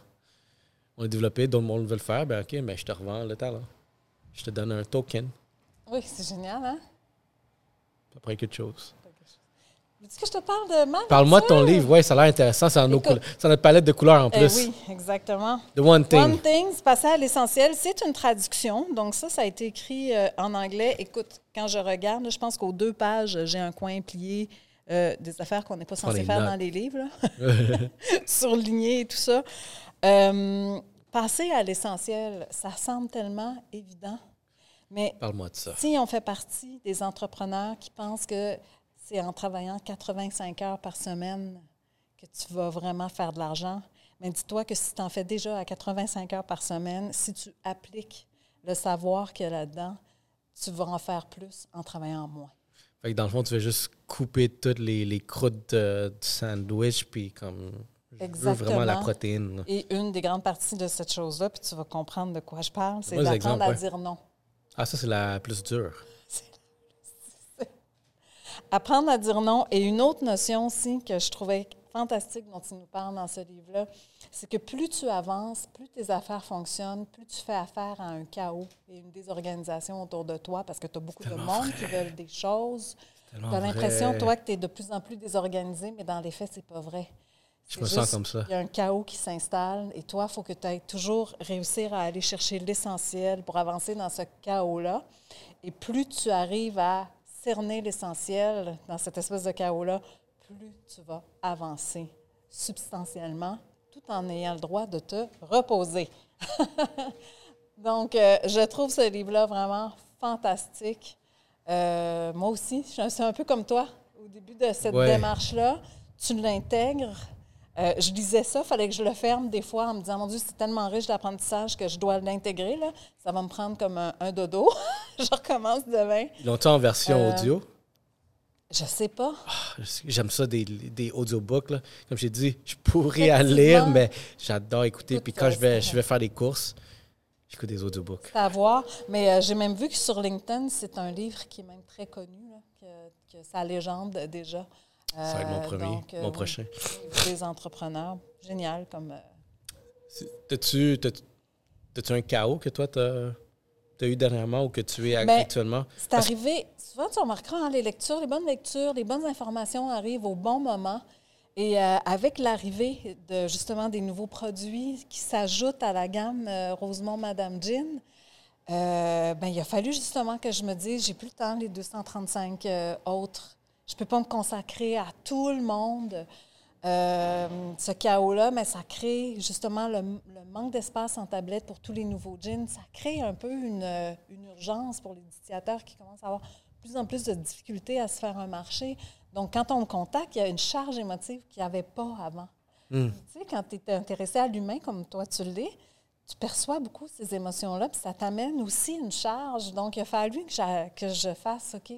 S1: On a développé, d'autres monde veut le faire, ben OK, ben je te revends le talent. Je te donne un token,
S2: Oui, c'est génial, hein?
S1: après quelque chose.
S2: Veux-tu que je te parle de ma
S1: Parle-moi de ton livre, ouais, ça a l'air intéressant, c'est notre palette de couleurs en
S2: Eh
S1: plus.
S2: oui, exactement.
S1: The One Thing.
S2: One thing, c'est passer à l'essentiel. C'est une traduction. Donc, ça, ça a été écrit euh, en anglais. Écoute, quand je regarde, je pense qu'aux deux pages, j'ai un coin plié euh, des affaires qu'on n'est pas censé faire
S1: notes.
S2: dans les livres, là. surligné et tout ça. Euh, passer à l'essentiel, ça semble tellement évident. Mais
S1: Parle-moi de ça.
S2: si on fait partie des entrepreneurs qui pensent que c'est en travaillant 85 heures par semaine que tu vas vraiment faire de l'argent, mais dis-toi que si tu en fais déjà à 85 heures par semaine, si tu appliques le savoir qu'il y a là-dedans, tu vas en faire plus en travaillant moins.
S1: Fait que dans le fond, tu veux juste couper toutes les, les croûtes euh, du sandwich, puis comme. Je veux vraiment la protéine. là.
S2: Et une des grandes parties de cette chose-là, puis tu vas comprendre de quoi je parle, c'est d'apprendre à
S1: ouais.
S2: dire non.
S1: Ah, ça, c'est la plus dure.
S2: Apprendre à dire non. Et une autre notion aussi que je trouvais fantastique dont il nous parle dans ce livre-là, c'est que plus tu avances, plus tes affaires fonctionnent, plus tu fais affaire à un chaos et une désorganisation autour de toi parce que tu as beaucoup de monde qui veulent des choses. Tu as l'impression, toi, que tu es de plus en plus désorganisé, mais dans les faits, c'est pas vrai.
S1: Je me sens comme ça.
S2: Il y a un chaos qui s'installe et toi, il faut que tu ailles toujours réussir à aller chercher l'essentiel pour avancer dans ce chaos-là. Et plus tu arrives à cerner l'essentiel dans cette espèce de chaos-là, plus tu vas avancer substantiellement tout en ayant le droit de te reposer. Donc, euh, je trouve ce livre-là vraiment fantastique. Euh, moi aussi, je- c'est un peu comme toi. Au début de cette
S1: Ouais.
S2: démarche-là, tu l'intègres. Euh, je lisais ça, il fallait que je le ferme des fois en me disant, mon Dieu, c'est tellement riche d'apprentissage que je dois l'intégrer. Là. Ça va me prendre comme un, un dodo. je recommence demain.
S1: L'ont en version
S2: Euh,
S1: audio?
S2: Je sais pas.
S1: J'aime ça des, des audiobooks. Là. Comme j'ai dit, je pourrais à lire, mais j'adore écouter.
S2: Écoute,
S1: Puis quand je vais, je vais faire des courses, j'écoute des audiobooks.
S2: C'est à voir. Mais euh, j'ai même vu que sur LinkedIn, c'est un livre qui est même très connu, là, que, que sa légende déjà.
S1: Ça va être mon
S2: Euh,
S1: premier,
S2: donc, euh,
S1: mon
S2: oui,
S1: prochain.
S2: Des entrepreneurs. Génial comme. euh,
S1: T'as-tu t'as- t'as-tu un chaos que toi, t'as as eu dernièrement ou que tu es
S2: Ben,
S1: actuellement?
S2: C'est
S1: Parce-
S2: arrivé, souvent tu remarqueras, hein, les lectures, les bonnes lectures, les bonnes informations arrivent au bon moment. Et euh, avec l'arrivée de justement des nouveaux produits qui s'ajoutent à la gamme euh, Rosemont Madame Jean, euh, ben, il a fallu justement que je me dise, j'ai plus le temps, les 235 euh, autres. Je peux pas me consacrer à tout le monde. Euh, ce chaos-là, mais ça crée justement le, le manque d'espace en tablette pour tous les nouveaux jeans. Ça crée un peu une, une urgence pour les initiateurs qui commencent à avoir de plus en plus de difficultés à se faire un marché. Donc, quand on me contacte, il y a une charge émotive qu'il n'y avait pas avant.
S1: Hmm.
S2: Tu sais, quand tu es intéressé à l'humain comme toi tu l'es, tu perçois beaucoup ces émotions-là, puis ça t'amène aussi une charge. Donc, il a fallu que je fasse, OK,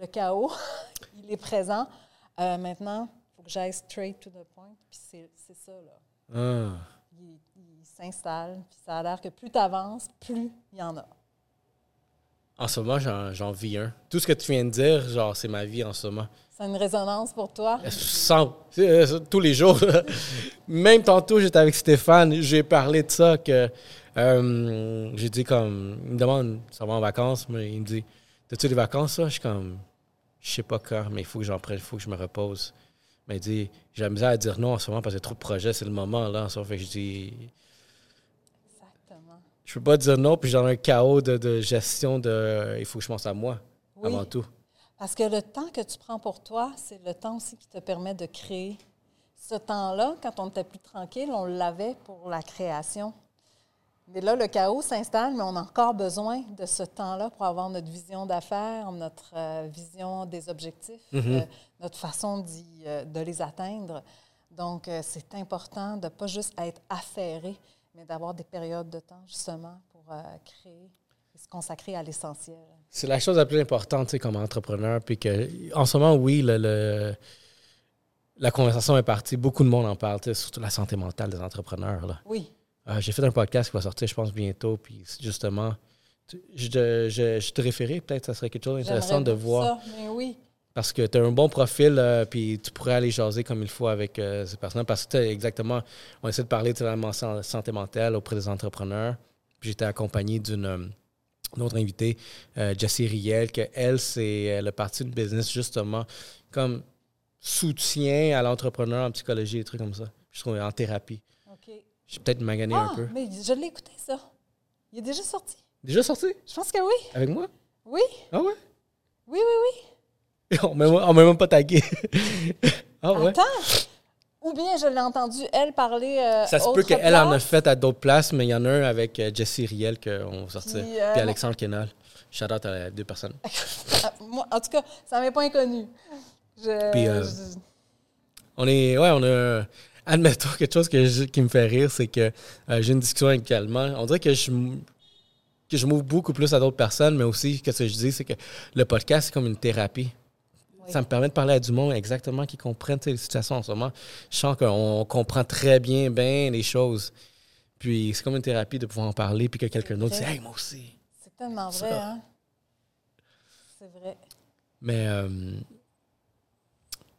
S2: le chaos, il est présent. Euh, maintenant, il faut que j'aille straight to the point, puis c'est ça, là.
S1: Ah.
S2: Il, il s'installe, puis ça a l'air que plus tu avances, plus il y en a.
S1: En ce moment, j'en j'en vis un. Tout ce que tu viens de dire, genre, c'est ma vie en ce moment.
S2: C'est une résonance pour toi?
S1: Sans, euh, tous les jours. Même tantôt, j'étais avec Stéphane, j'ai parlé de ça, que euh, j'ai dit comme, il me demande, ça va en vacances, mais il me dit, t'as-tu des vacances, ça? Je suis comme, je sais pas quand, mais il faut que j'en prenne, il faut que je me repose. Mais il dit, j'ai la misère à dire non en ce moment parce a trop de projets, c'est le moment, là. En ce moment. Fait que je dis,
S2: Exactement.
S1: je peux pas dire non, puis j'ai un chaos de, de gestion de, il faut que je pense à moi,
S2: Oui.
S1: avant tout.
S2: Parce que le temps que tu prends pour toi, c'est le temps aussi qui te permet de créer. Ce temps-là, quand on était plus tranquille, on l'avait pour la création. Mais là, le chaos s'installe, mais on a encore besoin de ce temps-là pour avoir notre vision d'affaires, notre euh, vision des objectifs,
S1: Mhm.
S2: euh, notre façon euh, de les atteindre. Donc, c'est important de ne pas juste être affairé, mais d'avoir des périodes de temps justement pour créer et se consacrer à l'essentiel.
S1: C'est la chose la plus importante, tu sais, comme entrepreneur. Puis que, en ce moment, oui, le, le- la conversation est partie. Beaucoup de monde en parle, tu sais, surtout la santé mentale des entrepreneurs. là.
S2: Oui,
S1: Euh, J'ai fait un podcast qui va sortir, je pense, bientôt. Puis justement, tu- je, te- je, je te référais, peut-être ça serait quelque chose d'intéressant de voir.
S2: ça, mais oui.
S1: Parce que tu as un bon profil, euh, puis tu pourrais aller jaser comme il faut avec euh, ces personnes. Parce que exactement, on essaie de parler de la santé mentale auprès des entrepreneurs. Puis j'étais accompagné d'une euh, autre invitée, Jessie Riel, que elle, c'est le parti de business, justement, comme soutien à l'entrepreneur en psychologie, des trucs comme ça. Je trouve en thérapie.
S2: OK.
S1: J'ai peut-être magané
S2: Ah,
S1: un peu.
S2: mais je l'ai écouté, ça. Il est déjà sorti.
S1: Déjà sorti?
S2: Je pense que oui.
S1: avec moi?
S2: Oui,
S1: Ah ouais?
S2: oui, oui,
S1: on m'a on m'a même pas tagué. ah
S2: oui.
S1: ouais?
S2: Attends. Ou bien je l'ai entendu, elle, parler. euh,
S1: Ça se peut qu'elle en a fait à d'autres places, mais il y en a un avec euh, Jessie Riel qu'on va sortir.
S2: Puis, euh,
S1: Puis Alexandre Kenal. Shout out à deux personnes.
S2: Ah, moi, en tout cas, ça m'est pas inconnu. Je,
S1: Puis, euh,
S2: je-
S1: On est. Ouais, on a. Admettons, quelque chose que je- qui me fait rire, c'est que euh, j'ai une discussion avec Calment. On dirait que je que je m'ouvre beaucoup plus à d'autres personnes, mais aussi, qu'est-ce que je dis, c'est que le podcast, c'est comme une thérapie.
S2: Oui.
S1: Ça me permet de parler à du monde exactement qui comprennent les situations en ce moment. Je sens qu'on comprend très bien, bien les choses. Puis c'est comme une thérapie de pouvoir en parler, puis que quelqu'un d'autre dit. Hey, moi aussi.
S2: c'est tellement
S1: Ça.
S2: vrai, hein? C'est vrai.
S1: Mais euh,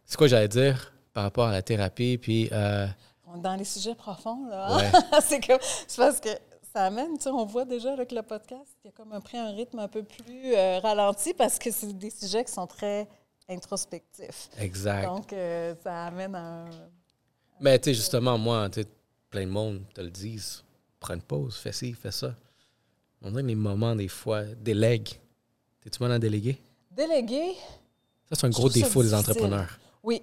S1: c'est quoi j'allais dire? Par rapport à la thérapie, puis euh,
S2: On est dans les sujets profonds, là.
S1: Ouais.
S2: c'est comme. C'est parce que ça amène, tu sais, on voit déjà avec le podcast, il y a comme un, pris un rythme un peu plus euh, ralenti parce que c'est des sujets qui sont très introspectifs.
S1: exact.
S2: Donc, euh, ça amène à un.
S1: Mais tu sais, justement, moi, tu plein de monde te le disent. Prends une pause, fais ci, fais ça. On dirait les moments, des fois, délègue. T'es-tu mal à déléguer?
S2: Déléguer,
S1: Ça, c'est un gros défaut des entrepreneurs.
S2: oui.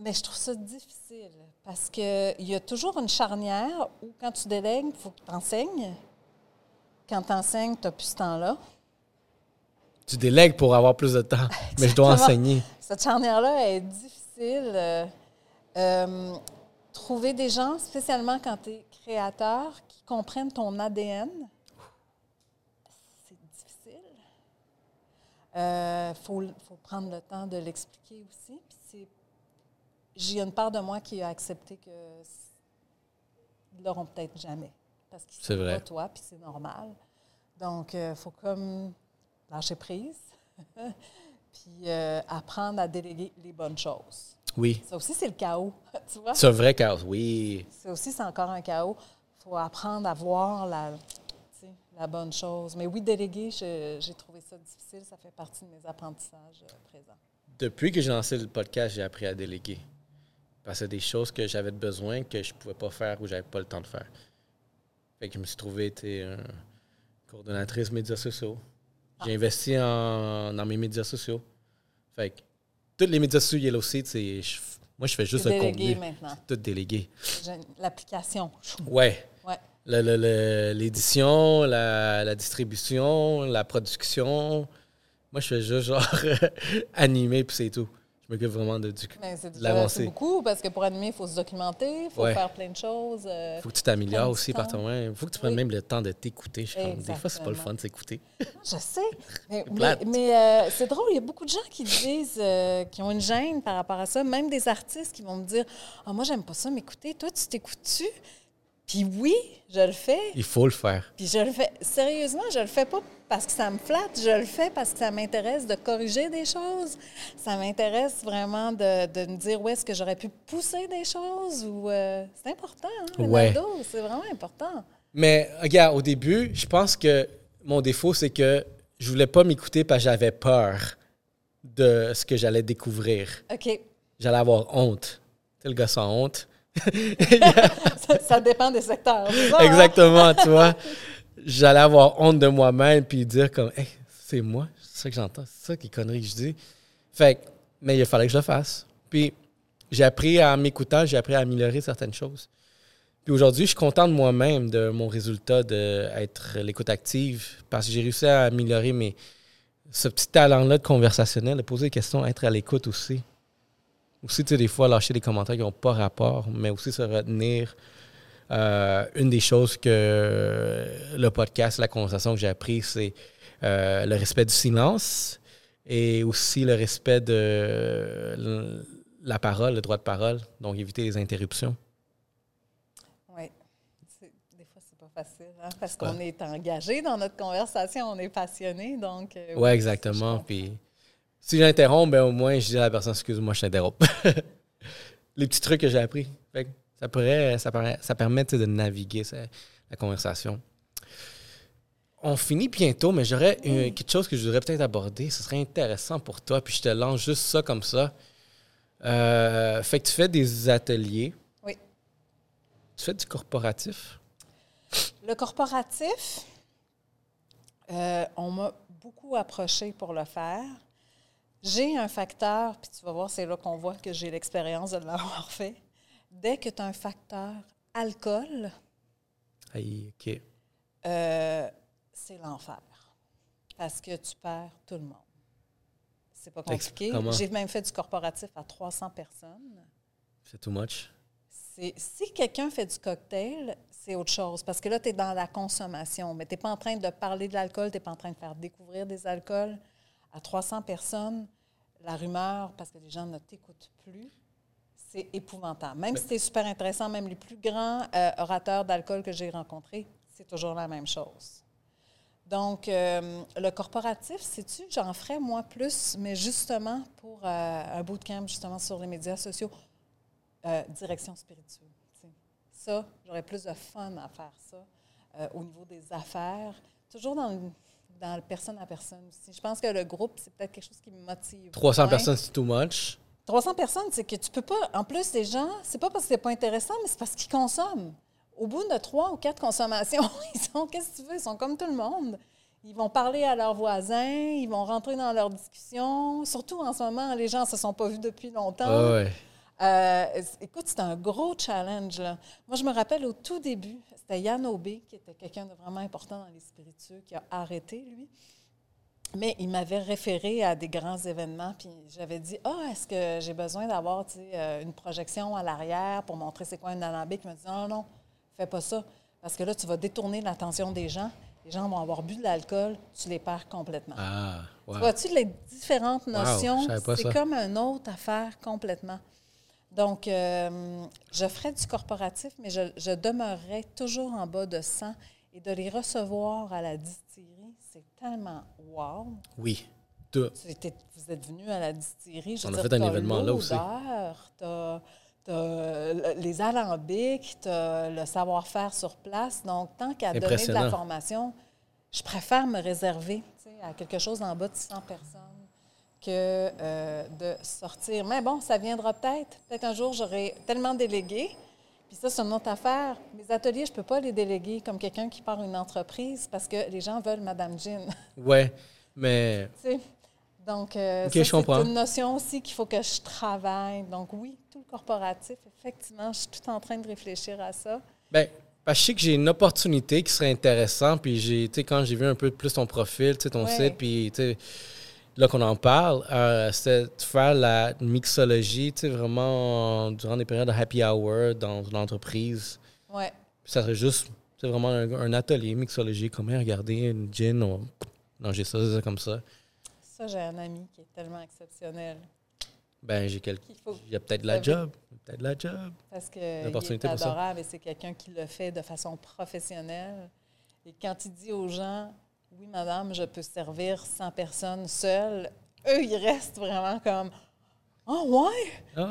S2: Mais je trouve ça difficile parce qu'il y a toujours une charnière où, quand tu délègues, il faut que tu enseignes. Quand tu enseignes, tu n'as plus ce temps-là.
S1: Tu délègues pour avoir plus de temps, mais je dois enseigner.
S2: Cette charnière-là est difficile. euh, euh, trouver des gens, spécialement quand tu es créateur, qui comprennent ton ADN, c'est difficile. Il faut, faut prendre le temps de l'expliquer aussi. Puis J'ai une part de moi qui a accepté que ils l'auront peut-être jamais. Parce qu'ils
S1: C'est
S2: pas toi, puis c'est normal. Donc, il faut comme lâcher prise. puis euh, apprendre à déléguer les bonnes choses.
S1: Oui.
S2: Ça aussi, c'est le chaos, tu vois?
S1: C'est un vrai chaos, oui.
S2: Ça aussi, c'est encore un chaos. Il faut apprendre à voir la, la bonne chose. Mais oui, déléguer, j'ai trouvé ça difficile. Ça fait partie de mes apprentissages euh, présents.
S1: Depuis que j'ai lancé le podcast, j'ai appris à déléguer. Parce que des choses que j'avais besoin que je pouvais pas faire ou j'avais pas le temps de faire. Fait que je me suis trouvé un coordonnatrice médias sociaux. J'ai investi en, dans mes médias sociaux. Fait que tous les médias sociaux Yellow Seed, c'est moi je fais juste le
S2: délégué
S1: contenu.
S2: maintenant.
S1: Tout délégué.
S2: L'application.
S1: Ouais.
S2: Ouais.
S1: Le- le- le- L'édition, la, la distribution, la production. Moi, je fais juste genre animer, puis c'est tout. Je m'occupe vraiment de, du.
S2: Mais c'est
S1: de
S2: beaucoup parce que pour animer, il faut se documenter, il faut
S1: Ouais.
S2: faire plein de choses. euh,
S1: faut que tu t'améliores aussi par toi-même. Il faut que tu prennes
S2: Oui.
S1: même le temps de t'écouter. Je suis comme, Des fois, c'est pas le fun de s'écouter.
S2: Je sais. Mais, mais, euh, c'est drôle, il y a beaucoup de gens qui disent, euh, qui ont une gêne par rapport à ça. Même des artistes qui vont me dire Ah, moi, j'aime pas ça m'écouter. Toi, tu t'écoutes-tu Puis oui, je le fais.
S1: Il faut le faire.
S2: Puis je le fais. Sérieusement, je le fais pas parce que ça me flatte. Je le fais parce que ça m'intéresse de corriger des choses. Ça m'intéresse vraiment de, de me dire où est-ce que j'aurais pu pousser des choses. ou euh, C'est important, hein,
S1: Ouais.
S2: C'est vraiment important.
S1: Mais regarde, au début, je pense que mon défaut, c'est que je voulais pas m'écouter parce que j'avais peur de ce que j'allais découvrir.
S2: OK.
S1: J'allais avoir honte. Tu le gars sans honte.
S2: Ça, dépend des secteurs.
S1: Exactement, tu vois. J'allais avoir honte de moi-même puis dire comme, hey, c'est moi, c'est ça que j'entends, c'est ça qui connerie que je dis. Fait mais il fallait que je le fasse. Puis j'ai appris à m'écoutant, j'ai appris à améliorer certaines choses. Puis aujourd'hui, je suis content de moi-même, de mon résultat d'être l'écoute active, parce que j'ai réussi à améliorer mes, ce petit talent-là de conversationnel, de poser des questions, être à l'écoute aussi. Aussi, tu sais, des fois, lâcher des commentaires qui n'ont pas rapport, mais aussi se retenir. Euh, une des choses que le podcast, la conversation que j'ai appris, c'est euh, le respect du silence et aussi le respect de la parole, le droit de parole, donc éviter les interruptions.
S2: Oui. Des fois, c'est pas facile, hein, parce qu'on est engagé dans notre conversation, on est passionné, donc... euh,
S1: Oui,
S2: je
S1: exactement. Puis si j'interromps, ben, au moins, je dis à la personne, excuse-moi, je t'interromps. Les petits trucs que j'ai appris. Fait que ça, pourrait, ça, permet, ça permet de naviguer ça, la conversation. On finit bientôt, mais j'aurais euh, quelque chose que je voudrais peut-être aborder. Ce serait intéressant pour toi, puis je te lance juste ça comme ça. Euh, fait que tu fais des ateliers.
S2: Oui.
S1: Tu fais du corporatif?
S2: Le corporatif, euh, on m'a beaucoup approché pour le faire. J'ai un facteur, puis tu vas voir, c'est là qu'on voit que j'ai l'expérience de l'avoir fait. Dès que tu as un facteur alcool,
S1: Aïe,
S2: euh, c'est l'enfer. Parce que tu perds tout le monde. C'est pas compliqué. J'ai même fait du corporatif à 300 personnes.
S1: C'est too much?
S2: Si quelqu'un fait du cocktail, c'est autre chose. Parce que là, tu es dans la consommation. Mais tu n'es pas en train de parler de l'alcool, tu n'es pas en train de faire découvrir des alcools. À 300 personnes, la rumeur, parce que les gens ne t'écoutent plus, c'est épouvantable. Même si c'est super intéressant, même les plus grands euh, orateurs d'alcool que j'ai rencontrés, c'est toujours la même chose. Donc, euh, le corporatif, sais-tu, j'en ferais moi plus, mais justement pour euh, un bootcamp, justement sur les médias sociaux, euh, direction spirituelle. Ça, j'aurais plus de fun à faire ça au niveau des affaires, toujours dans le, dans le personne à personne aussi. Je pense que le groupe, c'est peut-être quelque chose qui me motive.
S1: 300
S2: moins.
S1: personnes, c'est too much.
S2: 300 personnes, c'est que tu peux pas. En plus, les gens, c'est pas parce que c'est pas intéressant, mais c'est parce qu'ils consomment. Au bout de trois ou quatre consommations, ils sont, qu'est-ce que tu veux, ils sont comme tout le monde. Ils vont parler à leurs voisins, ils vont rentrer dans leurs discussions. Surtout en ce moment, les gens ne se sont pas vus depuis longtemps.
S1: Ah ouais.
S2: Euh, écoute, c'est un gros challenge. Là. Moi, je me rappelle au tout début, c'était Yann Aubé, qui était quelqu'un de vraiment important dans les spiritueux, qui a arrêté, lui. mais il m'avait référé à des grands événements, puis j'avais dit Ah, est-ce que j'ai besoin d'avoir euh, une projection à l'arrière pour montrer c'est quoi un alambic Il m'a dit Non, non, fais pas ça, parce que là, tu vas détourner l'attention des gens. Les gens vont avoir bu de l'alcool, tu les perds complètement.
S1: Ah,
S2: Tu vois-tu les différentes notions? c'est comme une autre affaire complètement. Donc, euh, je ferais du corporatif, mais je, je demeurerais toujours en bas de 100 et de les recevoir à la distillerie, c'est tellement wow.
S1: Oui.
S2: Tout. vous êtes venu à la distillerie.
S1: Je On a fait un événement là aussi.
S2: Tu as, les alambics, tu as le savoir-faire sur place. Donc, tant qu'à donner de la formation, je préfère me réserver à quelque chose en bas de 100 personnes que euh, de sortir. Mais bon, ça viendra peut-être. Peut-être un jour, j'aurai tellement délégué puis ça, c'est une autre affaire. Les ateliers, je ne peux pas les déléguer comme quelqu'un qui part une entreprise parce que les gens veulent Madame Jean.
S1: Oui, mais.
S2: Donc, euh, c'est une notion aussi qu'il faut que je travaille. Donc, oui, tout le corporatif, effectivement, je suis tout en train de réfléchir à ça.
S1: Bien, je sais que j'ai une opportunité qui serait intéressante. Puis, j'ai, quand j'ai vu un peu plus ton profil, ton site, puis, là qu'on en parle, euh, c'est de faire la mixologie, tu sais, vraiment durant des périodes de happy hour dans une entreprise.
S2: Ouais.
S1: ça serait juste, c'est vraiment un, atelier mixologie, comment regarder une gin, on, manger ça, ça comme ça.
S2: Ça, j'ai un ami qui est tellement exceptionnel.
S1: Ben, j'ai quelqu'un. Il y a peut-être la job. Peut-être la job.
S2: Parce que est adorable et c'est quelqu'un qui le fait de façon professionnelle. Et quand il dit aux gens, oui, madame, je peux servir 100 personnes seules. Eux, ils restent vraiment comme Oh, ouais?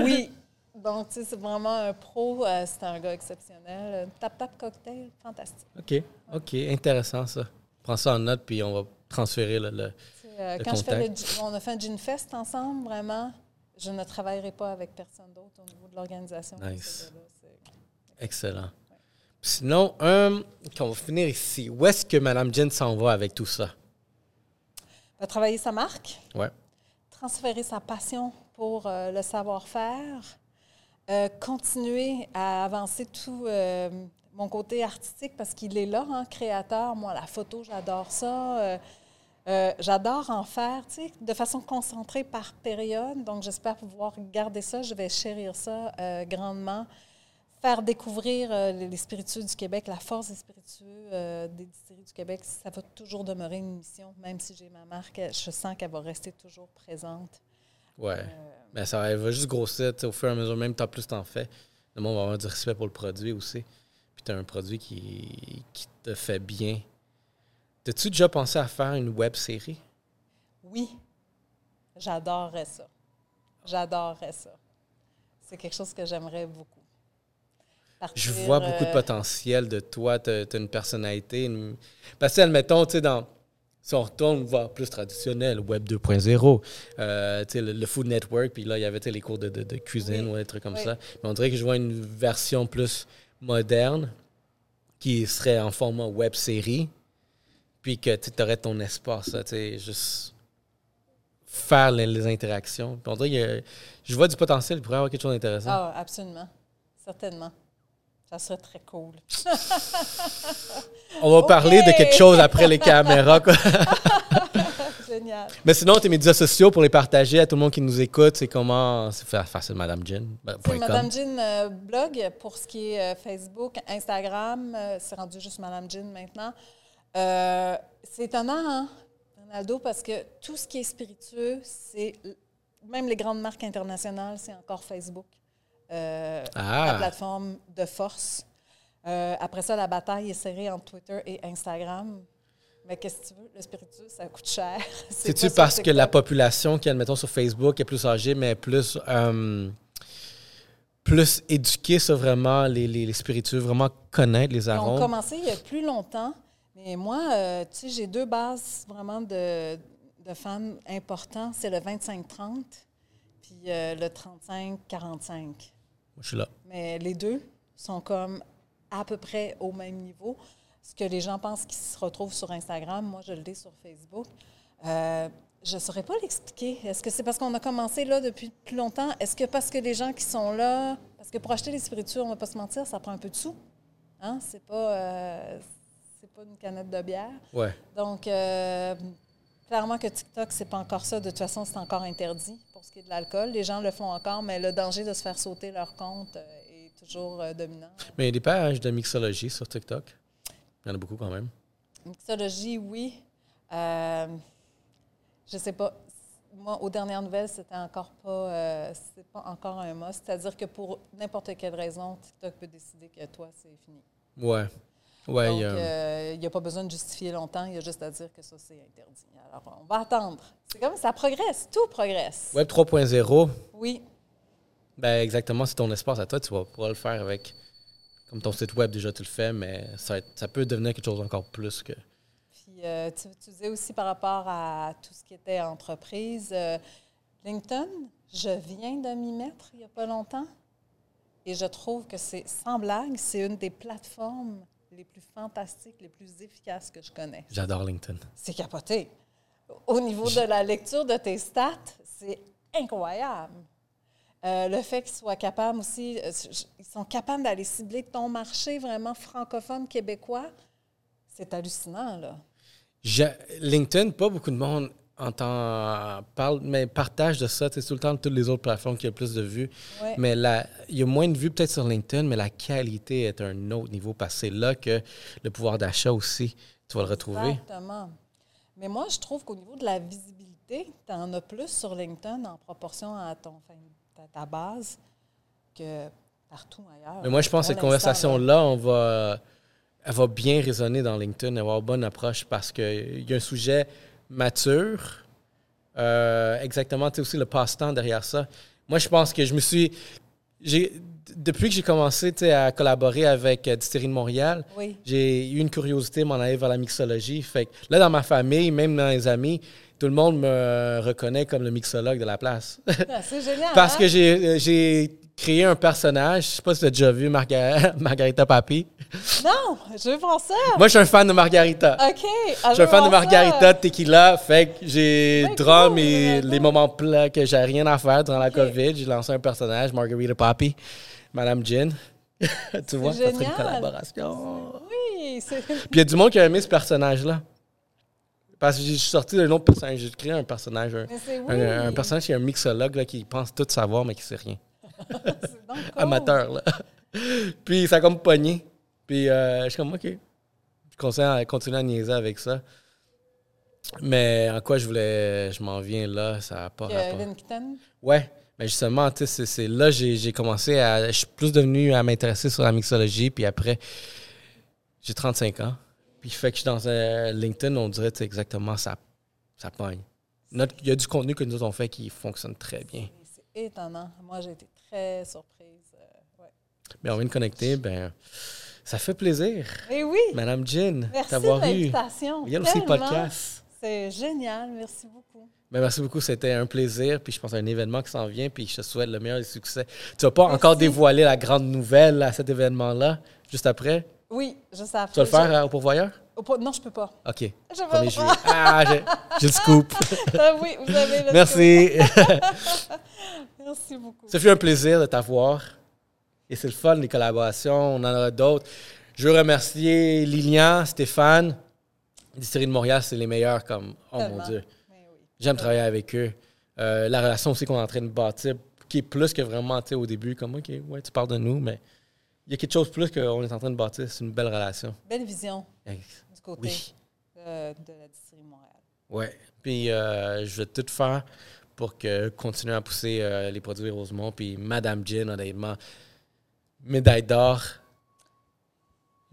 S2: Oui. Donc, tu sais, c'est vraiment un pro. Euh, c'est un gars exceptionnel. Tap-tap cocktail, fantastique.
S1: OK. OK. Intéressant, ça. Prends ça en note, puis on va transférer le, le,
S2: euh, quand je fais on a fait un Gin Fest ensemble, vraiment, je ne travaillerai pas avec personne d'autre au niveau de l'organisation.
S1: Nice. Excellent. Sinon, euh, on va finir ici. Où est-ce que Mme Jen s'en va avec tout ça?
S2: Va travailler sa marque.
S1: Ouais.
S2: Transférer sa passion pour euh, le savoir-faire. Euh, continuer à avancer tout euh, mon côté artistique parce qu'il est là, hein, créateur. Moi, la photo, j'adore ça. j'adore en faire, tu sais, de façon concentrée par période. Donc, j'espère pouvoir garder ça. Je vais chérir ça grandement faire découvrir euh, les spiritueux du Québec, la force des spiritueux euh, des distilleries du Québec, ça va toujours demeurer une mission, même si j'ai ma marque, je sens qu'elle va rester toujours présente.
S1: Ouais. Mais euh, ça va juste grossir au fur et à mesure, même tant plus t'en fais. Le monde va avoir du respect pour le produit aussi. Puis tu as un produit qui, qui te fait bien. T'as-tu déjà pensé à faire une web série?
S2: Oui. J'adorerais ça. J'adorerais ça. C'est quelque chose que j'aimerais beaucoup.
S1: Je vois beaucoup de euh, potentiel de toi. Tu as, une personnalité. Parce que, admettons, tu sais, dans. Si on retourne voir plus traditionnel, Web 2.0, euh, le, le, Food Network, puis là, il y avait les cours de, de, cuisine ou des trucs comme ça. Mais on dirait que je vois une version plus moderne qui serait en format web série, puis que tu aurais ton espace, tu sais, juste faire les, interactions. Puis on dirait que je vois du potentiel, il pourrait y avoir quelque chose d'intéressant.
S2: Ah, absolument. Certainement. Ça serait très cool.
S1: On va parler de quelque chose après les caméras.
S2: Génial.
S1: Mais sinon, tes médias sociaux pour les partager à tout le monde qui nous écoute, c'est comment? C'est facile, Madame Jean.
S2: C'est Madame Jean euh, blog pour ce qui est euh, Facebook, Instagram. Euh, c'est rendu juste Madame Jean maintenant. c'est étonnant, hein, Ronaldo, parce que tout ce qui est spiritueux, c'est même les grandes marques internationales, c'est encore Facebook. Euh,
S1: ah.
S2: la plateforme de force. Euh, après ça, la bataille est serrée entre Twitter et Instagram. Mais qu'est-ce que tu veux? Le spiritueux, ça coûte cher.
S1: C'est-tu parce que la population qui, admettons, sur Facebook est plus âgée, mais plus, euh, plus éduquée sur vraiment les, les, spiritueux, vraiment connaître les arômes?
S2: On a commencé il y a plus longtemps. Mais moi, tu sais, j'ai deux bases vraiment de, de fans importants. C'est le 25-30 puis le 35-45
S1: je suis là.
S2: Mais les deux sont comme à peu près au même niveau. Ce que les gens pensent qu'ils se retrouvent sur Instagram, moi, je le dis sur Facebook. Euh, je ne saurais pas l'expliquer. Est-ce que c'est parce qu'on a commencé là depuis plus longtemps? Est-ce que parce que les gens qui sont là, parce que pour acheter les spiritueux, on ne va pas se mentir, ça prend un peu de sous. Hein? C'est pas, euh, pas une canette de bière.
S1: Ouais.
S2: Donc, euh, Clairement que TikTok, c'est pas encore ça. De toute façon, c'est encore interdit pour ce qui est de l'alcool. Les gens le font encore, mais le danger de se faire sauter leur compte euh, est toujours euh, dominant.
S1: Mais il y a des pages de mixologie sur TikTok. Il y en a beaucoup quand même.
S2: Mixologie, oui. Euh, je sais pas. Moi, aux dernières nouvelles, c'était encore pas, euh, c'est pas encore un must. C'est-à-dire que pour n'importe quelle raison, TikTok peut décider que toi, c'est fini.
S1: Ouais. Ouais,
S2: Donc,
S1: il y a-
S2: euh, n'y a pas besoin de justifier longtemps. Il y a juste à dire que ça, c'est interdit. Alors, on va attendre. C'est comme ça progresse. Tout progresse.
S1: Web 3.0,
S2: Oui.
S1: ben exactement, c'est ton espace à toi. Tu vas pouvoir le faire avec. Comme ton site web, déjà, tu le fais, mais ça, peut devenir quelque chose encore plus que.
S2: Puis, euh, tu, tu disais aussi par rapport à tout ce qui était entreprise. euh, LinkedIn, je viens de m'y mettre il n'y a pas longtemps. Et je trouve que c'est, sans blague, c'est une des plateformes les plus fantastiques, les plus efficaces que je connais.
S1: J'adore LinkedIn.
S2: C'est capoté. Au niveau de la lecture de tes stats, c'est incroyable. Euh, le fait qu'ils soient capables aussi, euh, ils sont capables d'aller cibler ton marché vraiment francophone québécois, c'est hallucinant, là.
S1: Je- LinkedIn, pas beaucoup de monde entend, parle, mais partage de ça. C'est tout le temps toutes les autres plateformes qui ont plus de vues.
S2: Ouais.
S1: Mais la- il y a moins de vues peut-être sur LinkedIn, mais la qualité est à un autre niveau parce que c'est là que le pouvoir d'achat aussi, tu vas le retrouver.
S2: Exactement. Mais moi, je trouve qu'au niveau de la visibilité, tu en as plus sur LinkedIn en proportion à ton, ta, base que partout ailleurs.
S1: Mais moi, je pense que cette
S2: là.
S1: conversation-là, on va, elle va bien résonner dans LinkedIn, avoir une bonne approche parce qu'il y a un sujet mature. Euh, exactement, tu aussi le passe-temps derrière ça. Moi, je pense que je me suis. Depuis que j'ai commencé à collaborer avec euh, Distillerie de Montréal,
S2: Oui.
S1: j'ai eu une curiosité m'en aller vers la mixologie. Fait que là, dans ma famille, même dans les amis, tout le monde me reconnaît comme le mixologue de la place.
S2: Ah, C'est génial.
S1: Parce
S2: hein?
S1: que j'ai euh, j'ai créé un personnage. Je sais pas si tu as déjà vu Marga- Margarita Papi.
S2: Non, je veux voir ça.
S1: Moi, je suis un fan de Margarita.
S2: OK.
S1: Je suis un fan de
S2: ça.
S1: Margarita, tequila. Fait que j'ai drum
S2: cool,
S1: et les moments plats que j'ai rien à faire durant la. COVID. J'ai lancé un personnage, Margarita Papi, Madame Gin. tu vois, ça serait une collaboration.
S2: Oui, c'est
S1: Puis il y a du monde qui a aimé ce personnage-là. Parce que je suis sorti d'un autre personnage. J'ai créé un personnage, un,
S2: oui.
S1: un- un personnage qui est un mixologue là, qui pense tout savoir, mais qui sait rien.
S2: Donc
S1: amateur, là. puis ça a comme pogné. Puis euh, je suis comme, OK. Je continue à, continue à niaiser avec ça. Mais en quoi je voulais, je m'en viens là, ça n'a pas
S2: Que
S1: rapport. Ouais, mais justement, tu sais, c'est- c'est là j'ai j'ai commencé à. Je suis plus devenu à m'intéresser sur la mixologie, puis après, j'ai 35 ans. Puis fait que je suis dans un LinkedIn, on dirait exactement ça, ça pogne. Il y a du contenu que nous on fait qui fonctionne très bien.
S2: c'est étonnant. Moi, j'ai été très surprise. euh, ouais.
S1: On vient de connecter, ben ça fait plaisir.
S2: Mais oui,
S1: Madame Jean, t'avoir eu. aussi
S2: tellement.
S1: podcast.
S2: C'est génial. Merci beaucoup.
S1: Ben, merci beaucoup, c'était un plaisir. Puis je pense à un événement qui s'en vient. Puis je te souhaite le meilleur des succès. Tu vas pas
S2: Merci.
S1: encore dévoiler la grande nouvelle à cet événement-là, juste après?
S2: Oui, juste après.
S1: Tu vas le faire
S2: je-
S1: euh, au pourvoyeur?
S2: au Non, je peux pas.
S1: OK.
S2: Je peux
S1: 1er
S2: pas.
S1: Ah, j'ai le scoop.
S2: Ah oui, vous avez le
S1: Merci.
S2: scoop. Merci beaucoup.
S1: Ce fut un plaisir de t'avoir. Et c'est le fun, les collaborations. On en aura d'autres. Je veux remercier Lilian, Stéphane. Distillerie de Montréal, c'est les meilleurs comme. Oh mon. Dieu.
S2: Oui.
S1: J'aime travailler avec eux. Euh, la relation aussi qu'on est en train de bâtir, qui est plus que vraiment tu sais, au début, comme OK, ouais, tu parles de nous, mais il y a quelque chose de plus qu'on est en train de bâtir. C'est une belle relation.
S2: Belle vision du côté
S1: Oui.
S2: euh, de la distillerie Montréal.
S1: Ouais. Puis euh, je vais tout faire pour que continuer à pousser euh, les produits Rosemont. Puis Madame Gin, honnêtement, médaille d'or.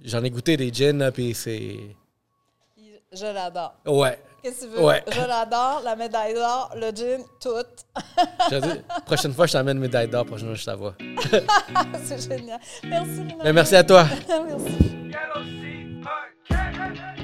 S1: J'en ai goûté des gins, puis c'est.
S2: Je l'adore.
S1: Ouais.
S2: Qu'est-ce la médaille d'or, le jean, tout.
S1: je dis, prochaine fois, je t'amène médaille d'or, prochaine fois, je t'envoie.
S2: C'est génial. Merci,
S1: ben, merci à toi.
S2: merci.